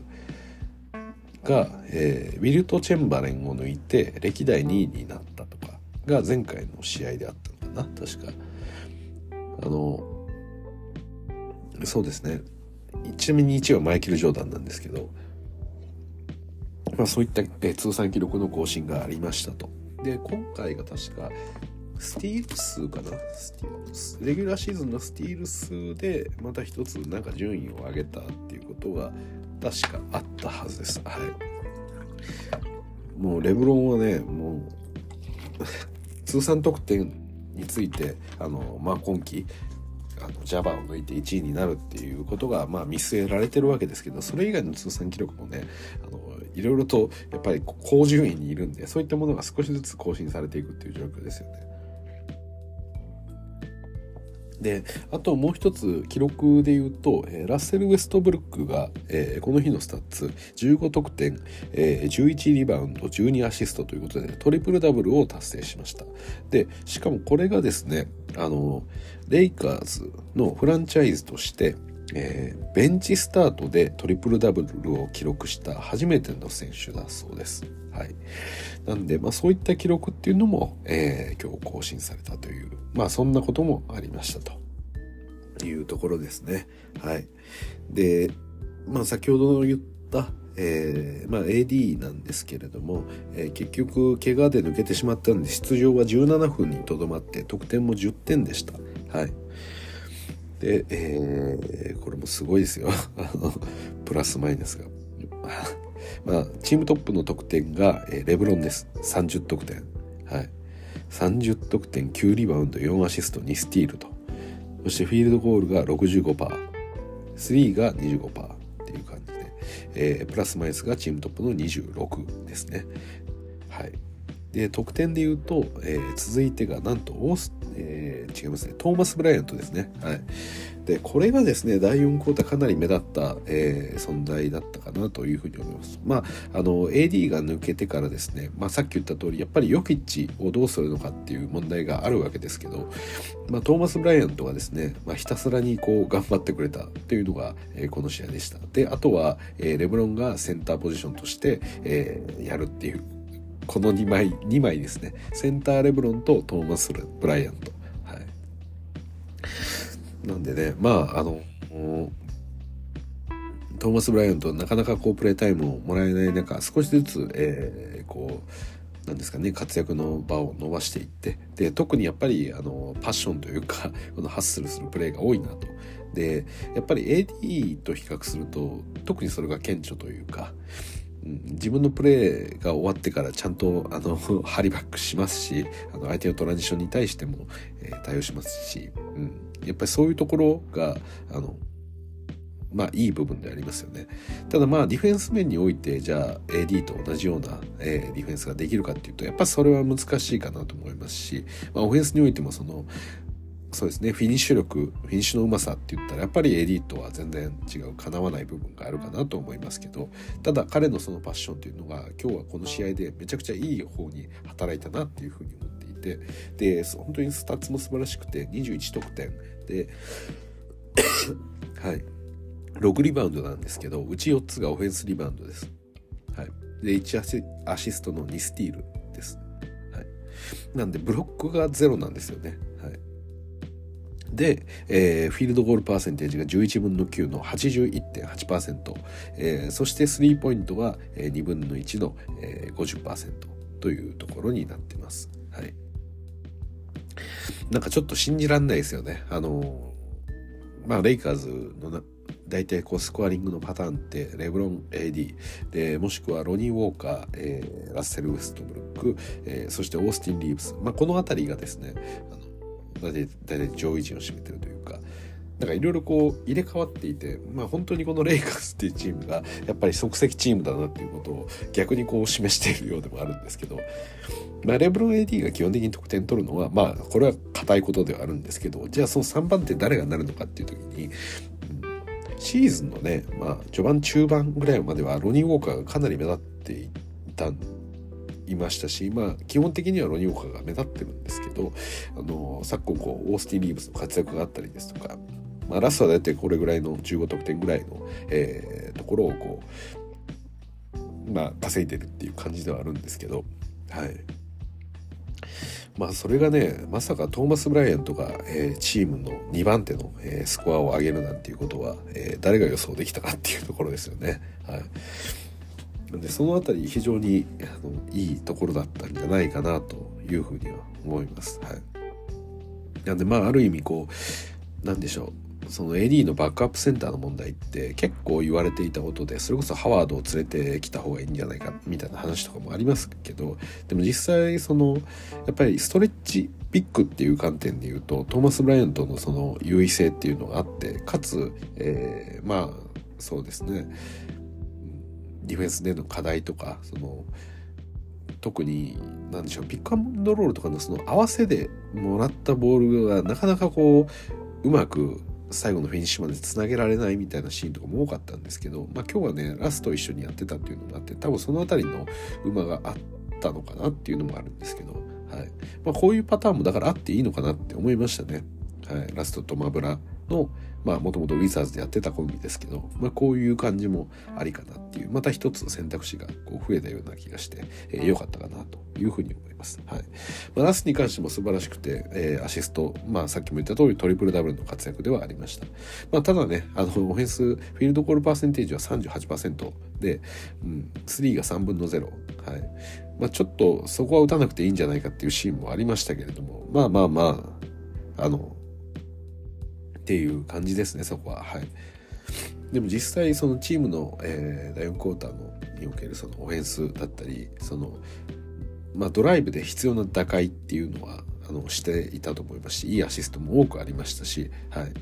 Speaker 1: が、えー、ウィルト・チェンバレンを抜いて歴代2位になったとかが前回の試合であったのかな確かあのそうですねちなみに1位はマイケル・ジョーダンなんですけど、まあ、そういった、えー、通算記録の更新がありましたと。で今回が確かスティール数かな？スティール数レギュラーシーズンのスティール数でまた一つなんか順位を上げたっていうことが確かあったはずです。はい。もうレブロンはね、もう *laughs* 通算得点について、あの、まあ、今季、あの、Java を抜いて1位になるっていうことが、まあ、見据えられてるわけですけど、それ以外の通算記録もね、あの、いろいろと、やっぱり高順位にいるんで、そういったものが少しずつ更新されていくっていう状況ですよね。で、あともう一つ記録で言うと、えー、ラッセル・ウェストブルックが、えー、この日のスタッツ15得点、えー、11リバウンド、12アシストということで、トリプルダブルを達成しました。で、しかもこれがですね、あの、レイカーズのフランチャイズとして、えー、ベンチスタートでトリプルダブルを記録した初めての選手だそうです。はい。なんで、まあそういった記録っていうのも、えー、今日更新されたという、まあそんなこともありましたというところですね。はい。で、まあ先ほど言った、えー、まあ AD なんですけれども、えー、結局怪我で抜けてしまったんで出場は17分にとどまって得点も10点でした。はい。で、えー、これもすごいですよ。*laughs* プラスマイナスが。*laughs* まあ、チームトップの得点が、えー、レブロンです。30得点。はい。30得点、9リバウンド、4アシスト、2スティールと。そしてフィールドゴールが65%。3が25%っていう感じで、えー、プラスマイナスがチームトップの26ですね。はい。で、得点で言うと、えー、続いてがなんとオース、えー、違いますね、トーマス・ブライアントですね。はい。で、これがですね、第4クォーターかなり目立った、えー、存在だったかなというふうに思います。まあ、あの、AD が抜けてからですね、まあ、さっき言った通り、やっぱりヨキッチをどうするのかっていう問題があるわけですけど、まあ、トーマス・ブライアントがですね、まあ、ひたすらにこう、頑張ってくれたっていうのが、えー、この試合でした。で、あとは、えー、レブロンがセンターポジションとして、えー、やるっていうこの2枚、2枚ですね。センターレブロンとトーマス・ブライアント。はい。なんでね、まあ、あの、トーマス・ブライアントなかなかこうプレータイムをもらえない中、少しずつ、えー、こう、なんですかね、活躍の場を伸ばしていって、で、特にやっぱり、あの、パッションというか、*laughs* このハッスルするプレーが多いなと。で、やっぱり AD と比較すると、特にそれが顕著というか、自分のプレーが終わってからちゃんとあの *laughs* ハリバックしますしあの相手のトランジションに対しても、えー、対応しますし、うん、やっぱりそういうところがあのまあいい部分でありますよね。ただまあディフェンス面においてじゃあ AD と同じような、えー、ディフェンスができるかっていうとやっぱそれは難しいかなと思いますし、まあ、オフェンスにおいてもそのそうですねフィニッシュ力フィニッシュのうまさって言ったらやっぱりエリートは全然違うかなわない部分があるかなと思いますけどただ彼のそのパッションっていうのが今日はこの試合でめちゃくちゃいい方に働いたなっていうふうに思っていてで本当にスタッツも素晴らしくて21得点で *coughs* はい6リバウンドなんですけどうち4つがオフェンスリバウンドです。はい、で1アシストの2スティールです。はい、なんでブロックがゼロなんですよね。で、えー、フィールドゴールパーセンテージが11分の9の81.8%、えー、そしてスリーポイントは2分の1の、えー、50%というところになってます。はい。なんかちょっと信じらんないですよね。あのまあ、レイカーズのな大体こうスコアリングのパターンってレブロン AD でもしくはロニー・ウォーカー、えー、ラッセル・ウェストブルック、えー、そしてオースティン・リーブス、まあ、この辺りがですねあの大体上位陣を占めてるというかなんかいろいろこう入れ替わっていて、まあ本当にこのレイカーズっていうチームがやっぱり即席チームだなっていうことを逆にこう示しているようでもあるんですけど、まあレブロン AD が基本的に得点取るのは、まあこれは硬いことではあるんですけど、じゃあその3番手誰がなるのかっていう時に、シーズンのね、まあ序盤中盤ぐらいまではロニー・ウォーカーがかなり目立っていたんいましたし、まあ、基本的にはロニ・オカが目立ってるんですけど、あの、昨今こう、オースティン・リーブスの活躍があったりですとか、まあ、ラストは大体これぐらいの15得点ぐらいの、えー、ところをこう、まあ、稼いでるっていう感じではあるんですけど、はい。まあそれがねまさかトーマス・ブライアントが、えー、チームの2番手の、えー、スコアを上げるなんていうことは、えー、誰が予想できたかっていうところですよね。はいでその辺り非常にあのいいところだったんじゃないかなというふうには思います。はい、なんでまあある意味こうなんでしょう。その AD のバックアップセンターの問題って結構言われていたことでそれこそハワードを連れてきた方がいいんじゃないかみたいな話とかもありますけどでも実際そのやっぱりストレッチピックっていう観点で言うとトーマス・ブライアントのその優位性っていうのがあってかつ、えー、まあそうですね。ディフェンスでの課題とかその特に何でしょうピックアンドロールとかのその合わせでもらったボールがなかなかこううまく最後のフィニッシュまでつなげられないみたいなシーンとかも多かったんですけど、まあ、今日はねラスト一緒にやってたっていうのがあって多分その辺りの馬があったのかなっていうのもあるんですけど、はいまあ、こういうパターンもだからあっていいのかなって思いましたね。はい、ラストとマブラのまあもともとウィザーズでやってたコンビですけど、まあ、こういう感じもありかなっていうまた一つ選択肢がこう増えたような気がして、えー、かったかなというふうに思います。はいまあ、ラスに関しても素晴らしくて、えー、アシスト、まあ、さっきも言った通りトリプルダブルの活躍ではありました。まあ、ただねあのオフェンスフィールドゴールパーセンテージは38%で、うん、3が3分の0。はいまあ、ちょっとそこは打たなくていいんじゃないかっていうシーンもありましたけれどもまあまあまああのっていう感じですねそこは。はい。でも実際そのチームの、えー、第4クォーターのにおけるそのオフェンスだったりそのまあドライブで必要な打開っていうのはあのしていたと思いますしいいアシストも多くありましたしはい。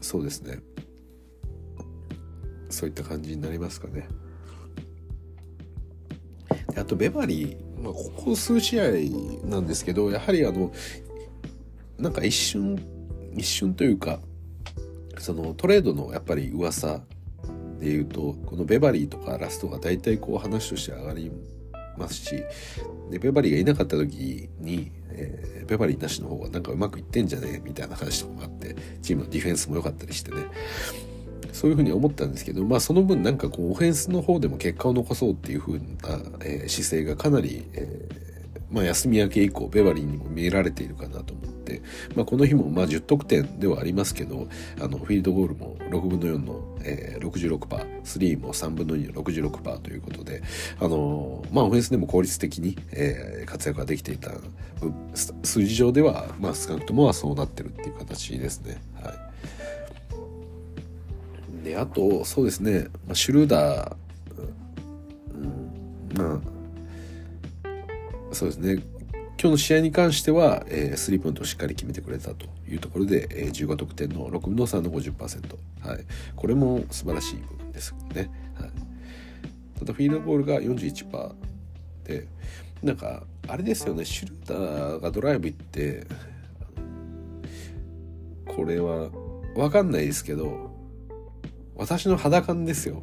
Speaker 1: そうですね。そういった感じになりますかね。あとベバリー、まあ、ここ数試合なんですけどやはりあのなんか一瞬一瞬というかそのトレードのやっぱり噂で言うとこのベバリーとかラストが大体こう話として上がりますしでベバリーがいなかった時に、えー、ベバリーなしの方がなんかうまくいってんじゃねえみたいな話とかもあってチームのディフェンスも良かったりしてね。そういうふうに思ったんですけどまあその分なんかこうオフェンスの方でも結果を残そうっていうふうな、えー、姿勢がかなり、えーまあ、休み明け以降ベバリーにも見えられているかなと思って、まあ、この日もまあ10得点ではありますけどあのフィールドゴールも6分の4の、えー、66%スリーも3分の2の66%ということであのまあオフェンスでも効率的に、えー、活躍ができていた数字上では、まあ、少なくともはそうなってるっていう形ですね。はいであとそうですね、まあ、シュルーダー、うん、まあそうですね。今日の試合に関しては、えー、スリーポイントをしっかり決めてくれたというところで、えー、15得点の6分の3の50%、はい、これも素晴らしい部分ですね、はい、ただフィールドボールが41%でなんかあれですよね。シュルーターがドライブ行ってこれは分かんないですけど私の肌感ですよ。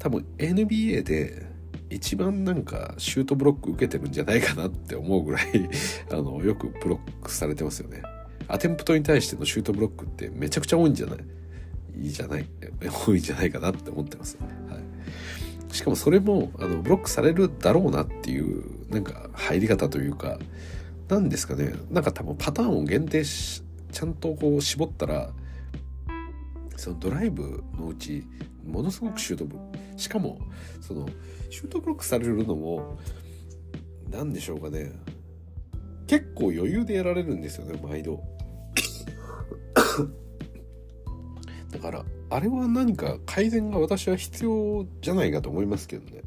Speaker 1: 多分 NBA で一番なんかシュートブロック受けてるんじゃないかなって思うぐらい *laughs* あのよくブロックされてますよね。アテンプトに対してのシュートブロックってめちゃくちゃ多いんじゃない？いいじゃない？*laughs* 多いんじゃないかなって思ってます、はい、しかもそれもあのブロックされるだろうなっていうなんか入り方というか何ですかね。なんか多分パターンを限定しちゃんとこう絞ったらそのドライブのうちものすごくシュートブしかもそのシュートブロックされるのも何でしょうかね。結構余裕でやられるんですよね毎度。*coughs* だからあれは何か改善が私は必要じゃないかと思いますけどね。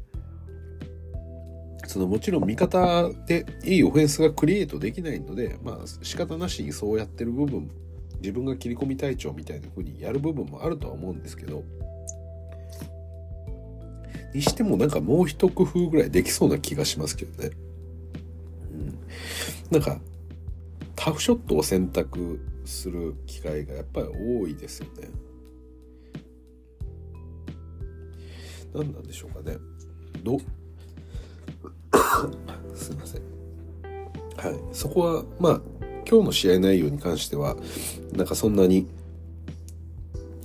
Speaker 1: そのもちろん味方でいいオフェンスがクリエイトできないのでまあ仕方なしにそうやってる部分自分が切り込み隊長みたいな風にやる部分もあるとは思うんですけど。にしてもなんかもう一工夫ぐらいできそうな気がしますけどね。うん。なんか、タフショットを選択する機会がやっぱり多いですよね。何なんでしょうかね。ど、*coughs* すいません。はい。そこは、まあ、今日の試合内容に関しては、なんかそんなに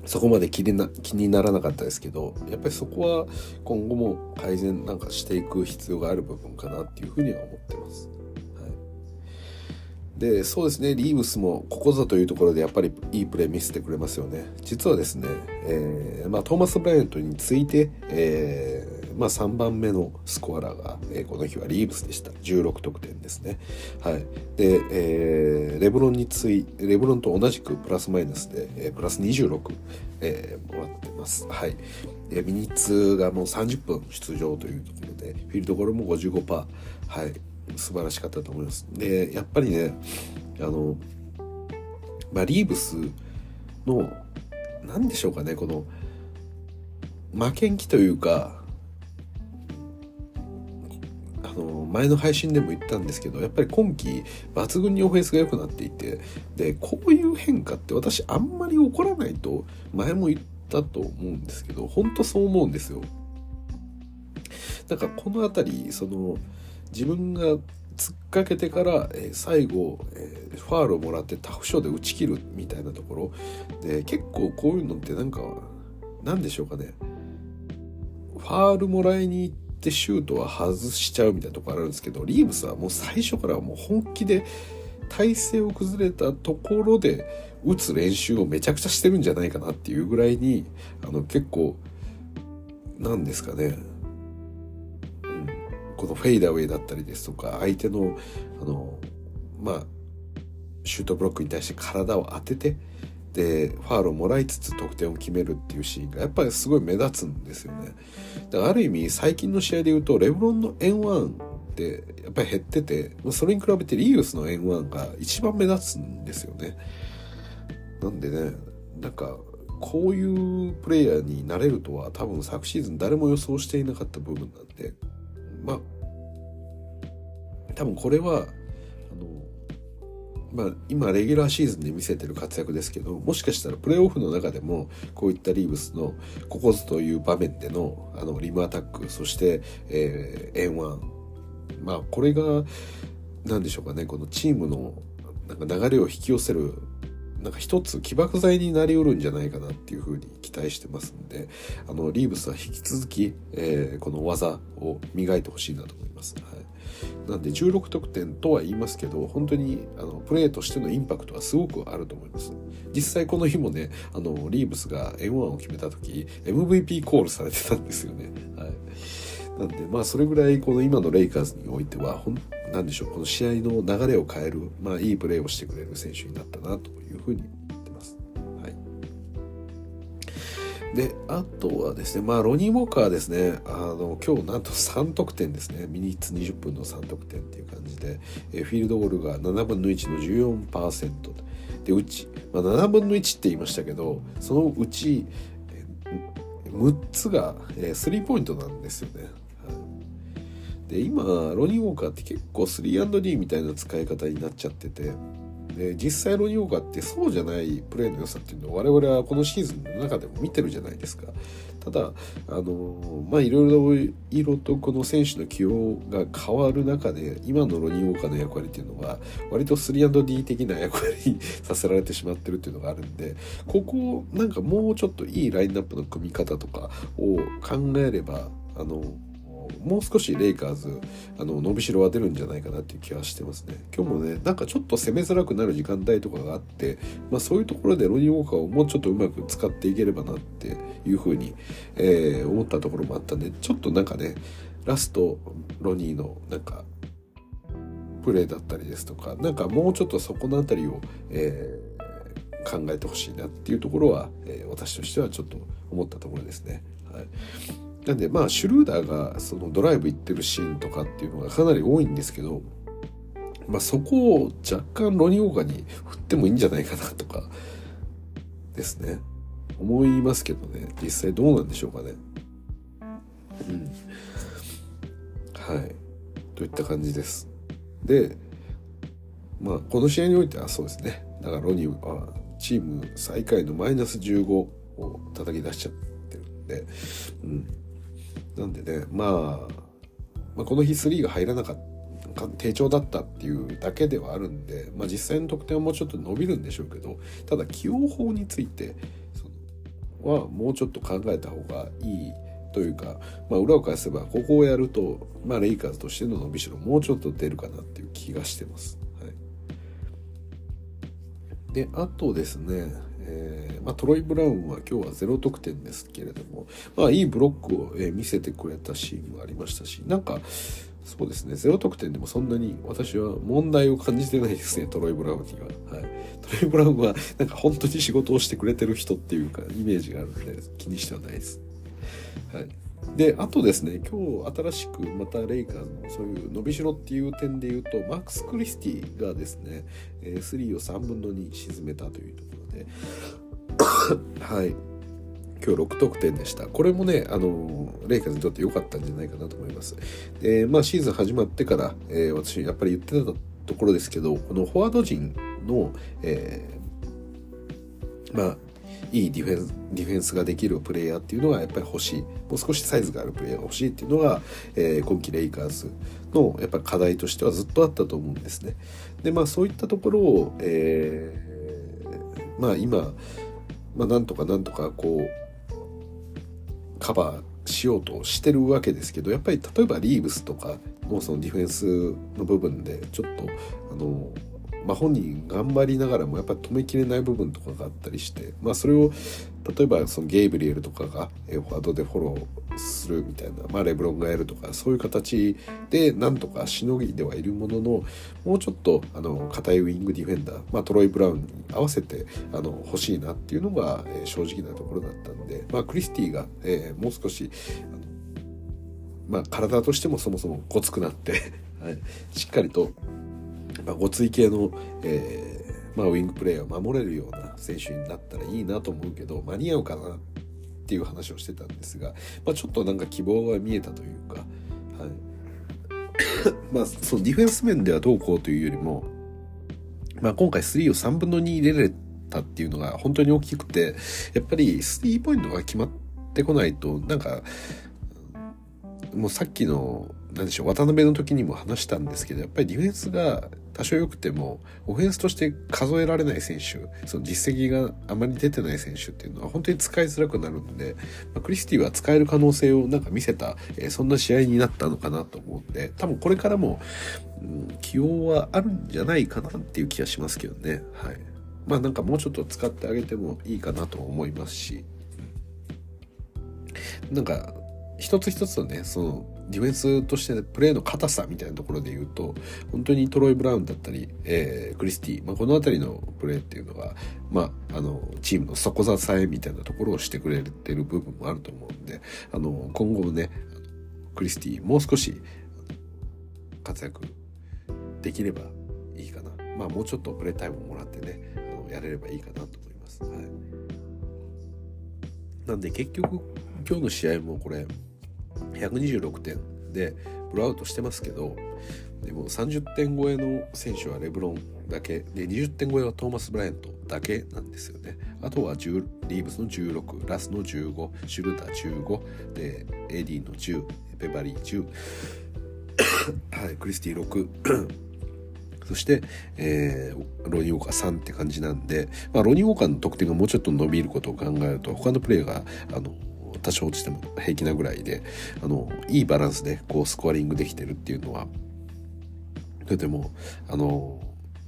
Speaker 1: そこまで気にな気にならなかったですけどやっぱりそこは今後も改善なんかしていく必要がある部分かなっていうふうには思ってます。はい。でそうですね。リーブスもここぞというところでやっぱりいいプレー見せてくれますよね。実はですね、えーまあ、トーマス・ブライアントについて、えーまあ、3番目のスコアラーが、えー、この日はリーブスでした。16得点ですね。はい。で、えー、レブロンについレブロンと同じくプラスマイナスで、えー、プラス26、えー、もらってます。はい。でミニッツがもう30分出場というところでフィールドゴールも55%はい。素晴らしかったと思います。でやっぱりねあの、まあ、リーブスの何でしょうかねこの負けん気というかの前の配信でも言ったんですけどやっぱり今季抜群にオフェンスが良くなっていてでこういう変化って私あんまり起こらないと前も言ったと思うんですけど本当そう思うんですよ。だからこの辺りその自分が突っかけてから、えー、最後、えー、ファールをもらってタフショーで打ち切るみたいなところで結構こういうのってなんか何でしょうかねファールもらいに行ってシュートは外しちゃうみたいなとこあるんですけどリーブスはもう最初からもう本気で体勢を崩れたところで打つ練習をめちゃくちゃしてるんじゃないかなっていうぐらいにあの結構なんですかね、うん、このフェイダーウェイだったりですとか相手のあのまあシュートブロックに対して体を当ててでファールをもらいつつ得点を決めるっていうシーンがやっぱりすごい目立つんですよね。だからある意味最近の試合で言うとレブロンの N1 ってやっぱり減っててそれに比べてリーウスの N1 が一番目立つんですよね。なんでねなんかこういうプレイヤーになれるとは多分昨シーズン誰も予想していなかった部分なんでまあ多分これはまあ今レギュラーシーズンで見せてる活躍ですけどもしかしたらプレーオフの中でもこういったリーブスのここぞという場面でのあのリムアタックそして、えー、N1 まあこれが何でしょうかねこのチームのなんか流れを引き寄せるなんか一つ起爆剤になりうるんじゃないかなっていうふうに期待してますんであのリーブスは引き続き、えー、この技を磨いてほしいなと思います。はい、なんで16得点とは言いますけど本当にあのプレーとしてのインパクトはすごくあると思います。実際この日もねあのリーブスが M1 を決めた時 MVP コールされてたんですよね。はいなんでまあそれぐらいこの今のレイカーズにおいてはほんなんでしょうこの試合の流れを変える、まあ、いいプレーをしてくれる選手になったなというふうにであとはですね、まあ、ロニー・ウォーカーですね。あの今日なんと3得点ですね。ミニッツ20分の3得点っていう感じで、えフィールドゴールが7分の1の14%でうち、まあ、7分の1って言いましたけどそのうち6つが、えスリーポイントなんですよね。で今ロニー・ウォーカーって結構 3&D みたいな使い方になっちゃってて。で実際ロニー・ウォーカーってそうじゃないプレーの良さっていうのを我々はこのシーズンの中でも見てるじゃないですか。ただあのまあいろいろ色とこの選手の起用が変わる中で今のロニー・ウォーカーの役割っていうのは割と 3&D 的な役割にさせられてしまってるっていうのがあるんでここなんかもうちょっといいラインナップの組み方とかを考えればあのもう少しレイカーズあの伸びしろは出るんじゃないかなっていう気はしてますね今日もねなんかちょっと攻めづらくなる時間帯とかがあって、まあ、そういうところでロニー・ウォーカーをもうちょっとうまく使っていければなっていうふうに、えー、思ったところもあったんでちょっとなんかねラストロニーのなんかプレーだったりですとかなんかもうちょっとそこの辺りを、えー、考えてほしいなっていうところは、えー、私としてはちょっと思ったところですね。はいなんでまあシュルーダーがそのドライブ行ってるシーンとかっていうのがかなり多いんですけど、まあ、そこを若干ロニー・オーガに振ってもいいんじゃないかなとかですね。思いますけどね。実際どうなんでしょうかね。うん。はい。といった感じです。でまあこの試合においてはそうですね。だからロニーはチーム最下位のマイナス15を叩き出しちゃってるんで、うん、なんでね、まあ、まあ、この日3が入らなかった。低調だったっていうだけではあるんで、まあ、実際の得点はもうちょっと伸びるんでしょうけどただ起用法についてはもうちょっと考えた方がいいというか、まあ、裏を返せばここをやると、まあ、レイカーズとしての伸びしろもうちょっと出るかなっていう気がしてます。はい、であとですねえー、まあ、トロイ・ブラウンは今日は0得点ですけれども、まあ、いいブロックを、え見せてくれたシーンもありましたしなんかそうですね0得点でもそんなに私は問題を感じてないですねトロイ・ブラウンには、はい、トロイ・ブラウンはなんか本当に仕事をしてくれてる人っていうかイメージがあるんで気にしてはないです、はい、であとですね今日新しくまたレイカーズのそういう伸びしろっていう点で言うとマックス・クリスティがですね3を3分の2沈めたというところで *coughs* はい今日6得点でした。これもね、あの、レイカーズにとって良かったんじゃないかなと思います。で、まあシーズン始まってから、えー、私やっぱり言ってたところですけど、このフォワード陣の、えー、まあ、いいディフェンスディフェンスができるプレイヤーっていうのがやっぱり欲しいもう少しサイズがあるプレイヤーが欲しいっていうのが、えー、今季レイカーズのやっぱ課題としてはずっとあったと思うんですね。でまあそういったところを、えー、まあ今、まあ、なんとかなんとかこうカバーしようとしてるわけですけどやっぱり例えばリーブスとかのそのディフェンスの部分でちょっとあのまあ、本人頑張りながらもやっぱり止めきれない部分とかがあったりして、まあ、それを例えばそのゲイブリエルとかがフォワードでフォローするみたいな、まあ、レブロンがやるとかそういう形でなんとかしのぎではいるもののもうちょっとあの硬いウィングディフェンダー、まあ、トロイ・ブラウンに合わせてあの欲しいなっていうのが、正直なところだったんで、まあ、クリスティが、えー、もう少しまあ、体としてもそもそもごつくなって *laughs* はい、しっかりとまあ、ごつい系の、えー、まあ、ウィングプレーヤーを守れるような選手になったらいいなと思うけど間に合うかなっていう話をしてたんですが、まあ、ちょっとなんか希望が見えたというか、はい。*coughs* まあ、そのディフェンス面ではどうこうというよりも、まあ、今回3を3分の2入れられたっていうのが本当に大きくてやっぱりスリーポイントが決まってこないとなんかもうさっきの何でしょう渡辺の時にも話したんですけどやっぱりディフェンスが多少良くてもオフェンスとして数えられない選手その実績があまり出てない選手っていうのは本当に使いづらくなるんで、まあ、クリスティは使える可能性をなんか見せた、えー、そんな試合になったのかなと思うんで多分これからも、うん、起用はあるんじゃないかなっていう気がしますけどね。はい。まあなんかもうちょっと使ってあげてもいいかなと思いますし。なんか一つ一つのねそのディフェンスとしてプレーの硬さみたいなところで言うと本当にトロイ・ブラウンだったり、えー、クリスティ、まあ、この辺りのプレーっていうのが、まあ、あのチームの底支えみたいなところをしてくれてる部分もあると思うんであの今後もねクリスティもう少し活躍できればいいかなまあもうちょっとプレータイムもらってねあのやれればいいかなと思います。はい、なんで結局今日の試合もこれ126点でブロアウトしてますけどでも30点超えの選手はレブロンだけで20点超えはトーマス・ブライアントだけなんですよね。あとは10リーブスの16ラスの15シュルーター15でエディの10ペバリー10 *coughs* はいクリスティ6 *coughs* そして、えー、ロニー・ウォーカー3って感じなんで、まあ、ロニー・ウォーカーの得点がもうちょっと伸びることを考えると他のプレーがあの多少落ちても平気なぐらいであのいいバランスでこうスコアリングできてるっていうのはとてもあの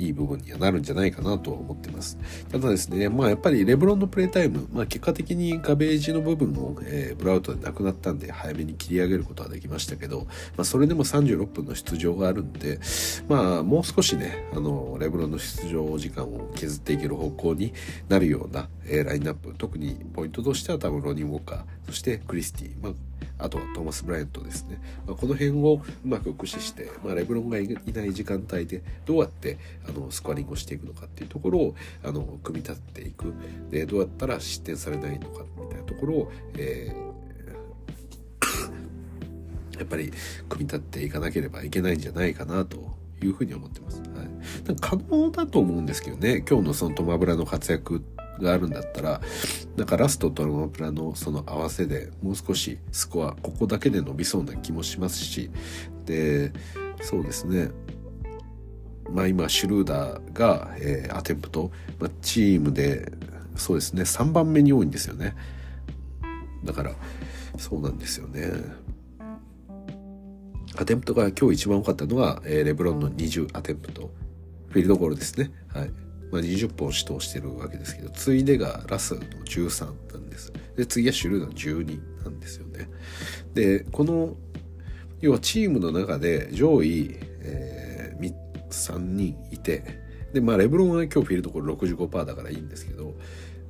Speaker 1: いい部分にはなるんじゃないかなとは思ってます。ただですね、まあやっぱりレブロンのプレータイム、まあ結果的にガベージの部分も、えー、ブラウトでなくなったんで早めに切り上げることはできましたけど、まあそれでも36分の出場があるんで、まあもう少しね、あの、レブロンの出場時間を削っていける方向になるような、えー、ラインナップ、特にポイントとしては多分ロニー・ウォーカー、そしてクリスティ、まああとはトーマス・ブライアントですね、まあ、この辺をうまく駆使して、まあ、レブロンがいない時間帯でどうやってあのスコアリングをしていくのかっていうところをあの組み立てていく。でどうやったら失点されないのかみたいなところを、えー、*coughs* やっぱり組み立てていかなければいけないんじゃないかなというふうに思ってます。はい、可能だと思うんですけどね。今日のそのトマブラの活躍があるんだったらなんかラストとロマプラのその合わせでもう少しスコアここだけで伸びそうな気もしますしでそうですね。まあ今シュルーダーが、えー、アテンプト、まあ、チームでそうですね3番目に多いんですよね。だからそうなんですよね。アテンプトが今日一番多かったのが、えー、レブロンの20アテンプト。フィールドゴールですね。はい。まあ、20本指導してるわけですけど次いでがラスの13なんです。で次はシュルーダの12なんですよね。でこの要はチームの中で上位、えー、3人いてでまあレブロンは今日フィールドゴール65%だからいいんですけど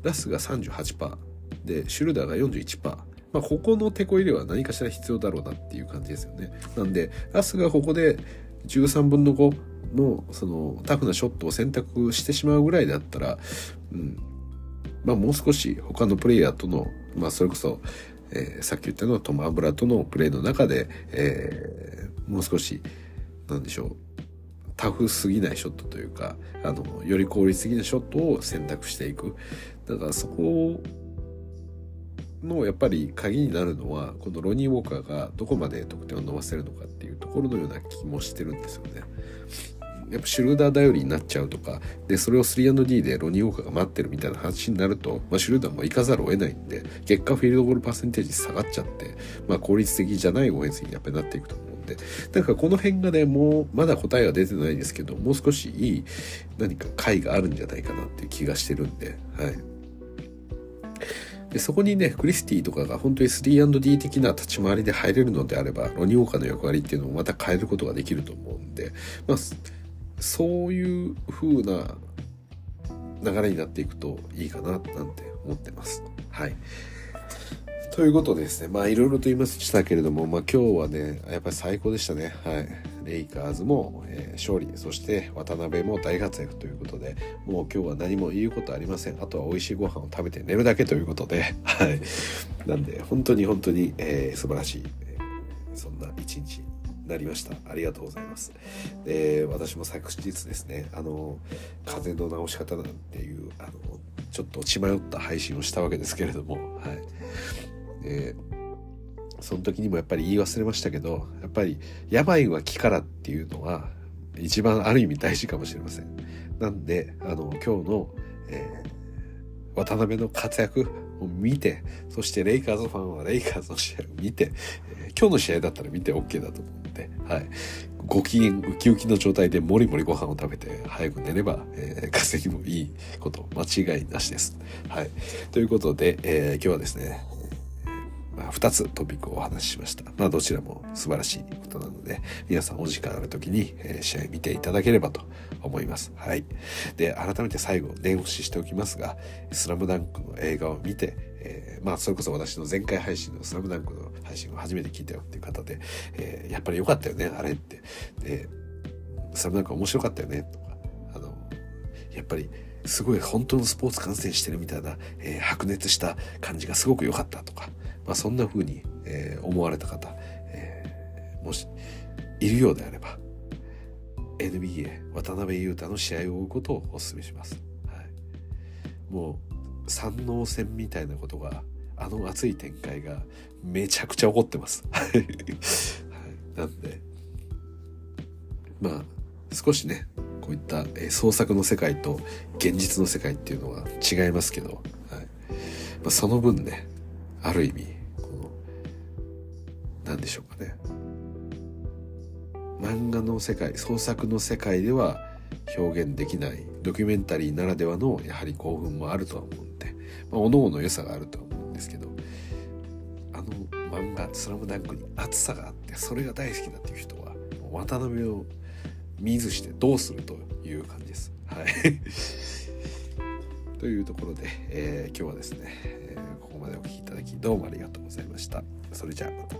Speaker 1: ラスが38%でシュルダーが41%まあ、ここの手こ入れは何かしら必要だろうなっていう感じですよね。なんで、ラスがここで13分の5のそのタフなショットを選択してしまうぐらいだったら、うんまあ、もう少し他のプレイヤーとの、まあ、それこそ、えー、さっき言ったのはトム・アブラとのプレーの中で、えー、もう少しなんでしょうタフすぎないショットというかあのより効率的なショットを選択していくだからそこのやっぱり鍵になるのはこのロニー・ウォーカーがどこまで得点を伸ばせるのかっていうところのような気もしてるんですよね。やっぱシュルーダー頼りになっちゃうとかでそれを 3&D でロニー・ウォーカーが待ってるみたいな話になると、まあ、シュルーダーも行かざるを得ないんで結果フィールドゴールパーセンテージ下がっちゃって、まあ、効率的じゃないオフェンスにやっぱりなっていくと思うんでだからこの辺がねもうまだ答えは出てないですけどもう少しいい何か解があるんじゃないかなっていう気がしてるんではい。でそこにねクリスティとかが本当に 3&D 的な立ち回りで入れるのであればロニー・ウォーカーの役割っていうのをまた変えることができると思うんで、まあ、そういう風な流れになっていくといいかななんて思ってます。はい。ということでですね、まあいろいろと言いましたけれども、まあ今日はね、やっぱり最高でしたね。はい。レイカーズも、えー、勝利、そして渡辺も大活躍ということで、もう今日は何も言うことありません。あとは美味しいご飯を食べて寝るだけということで、はい。なんで、本当に本当に、えー、素晴らしい、えー、そんな一日なりました。ありがとうございます。で、私も昨日ですね、あの、風の直し方なんていう、あの、ちょっと血迷った配信をしたわけですけれども、はい。で、その時にもやっぱり言い忘れましたけど、やっぱり病は気からっていうのは一番ある意味大事かもしれません。なんで、あの、今日の、えー、渡辺の活躍を見て、そしてレイカーズファンはレイカーズの試合を見て、えー、今日の試合だったら見て OK だと思うんで、はい。ご機嫌ウキウキの状態でもりもりご飯を食べて早く寝れば、えー、稼ぎもいいこと間違いなしです。はい。ということで、えー、今日はですね、まあ、2つトピックをお話ししました。まあ、どちらも素晴らしいことなので、皆さんお時間ある時に、え、試合見ていただければと思います。はい。で、改めて最後、念押ししておきますが、スラムダンクの映画を見て、えー、まあ、それこそ私の前回配信のスラムダンクの配信を初めて聞いたよっていう方で、えー、やっぱり良かったよね、あれって。で、スラムダンク面白かったよね、とか、あの、やっぱり、すごい本当のスポーツ観戦してるみたいな、えー、白熱した感じがすごく良かったとか、まあ、そんな風に、えー、思われた方、えー、もしいるようであれば NBA 渡辺裕太の試合を追うことをお勧めします、はい、もう三能戦みたいなことがあの熱い展開がめちゃくちゃ起こってます。*laughs* はい、なんでまあ少しねこういった、え、創作の世界と現実の世界っていうのは違いますけど、はい。まあ、その分ねある意味この何でしょうかね。漫画の世界創作の世界では表現できないドキュメンタリーならではのやはり興奮もあるとは思うんで、まあ、各々良さがあると思ですけどあの漫画「スラムダンクに熱さがあってそれが大好きだっていう人は渡辺を見ずしてどうするという感じです。はい *laughs* というところで、えー、今日はですね、えー、ここまでお聴きいただきどうもありがとうございました。それじゃあまた。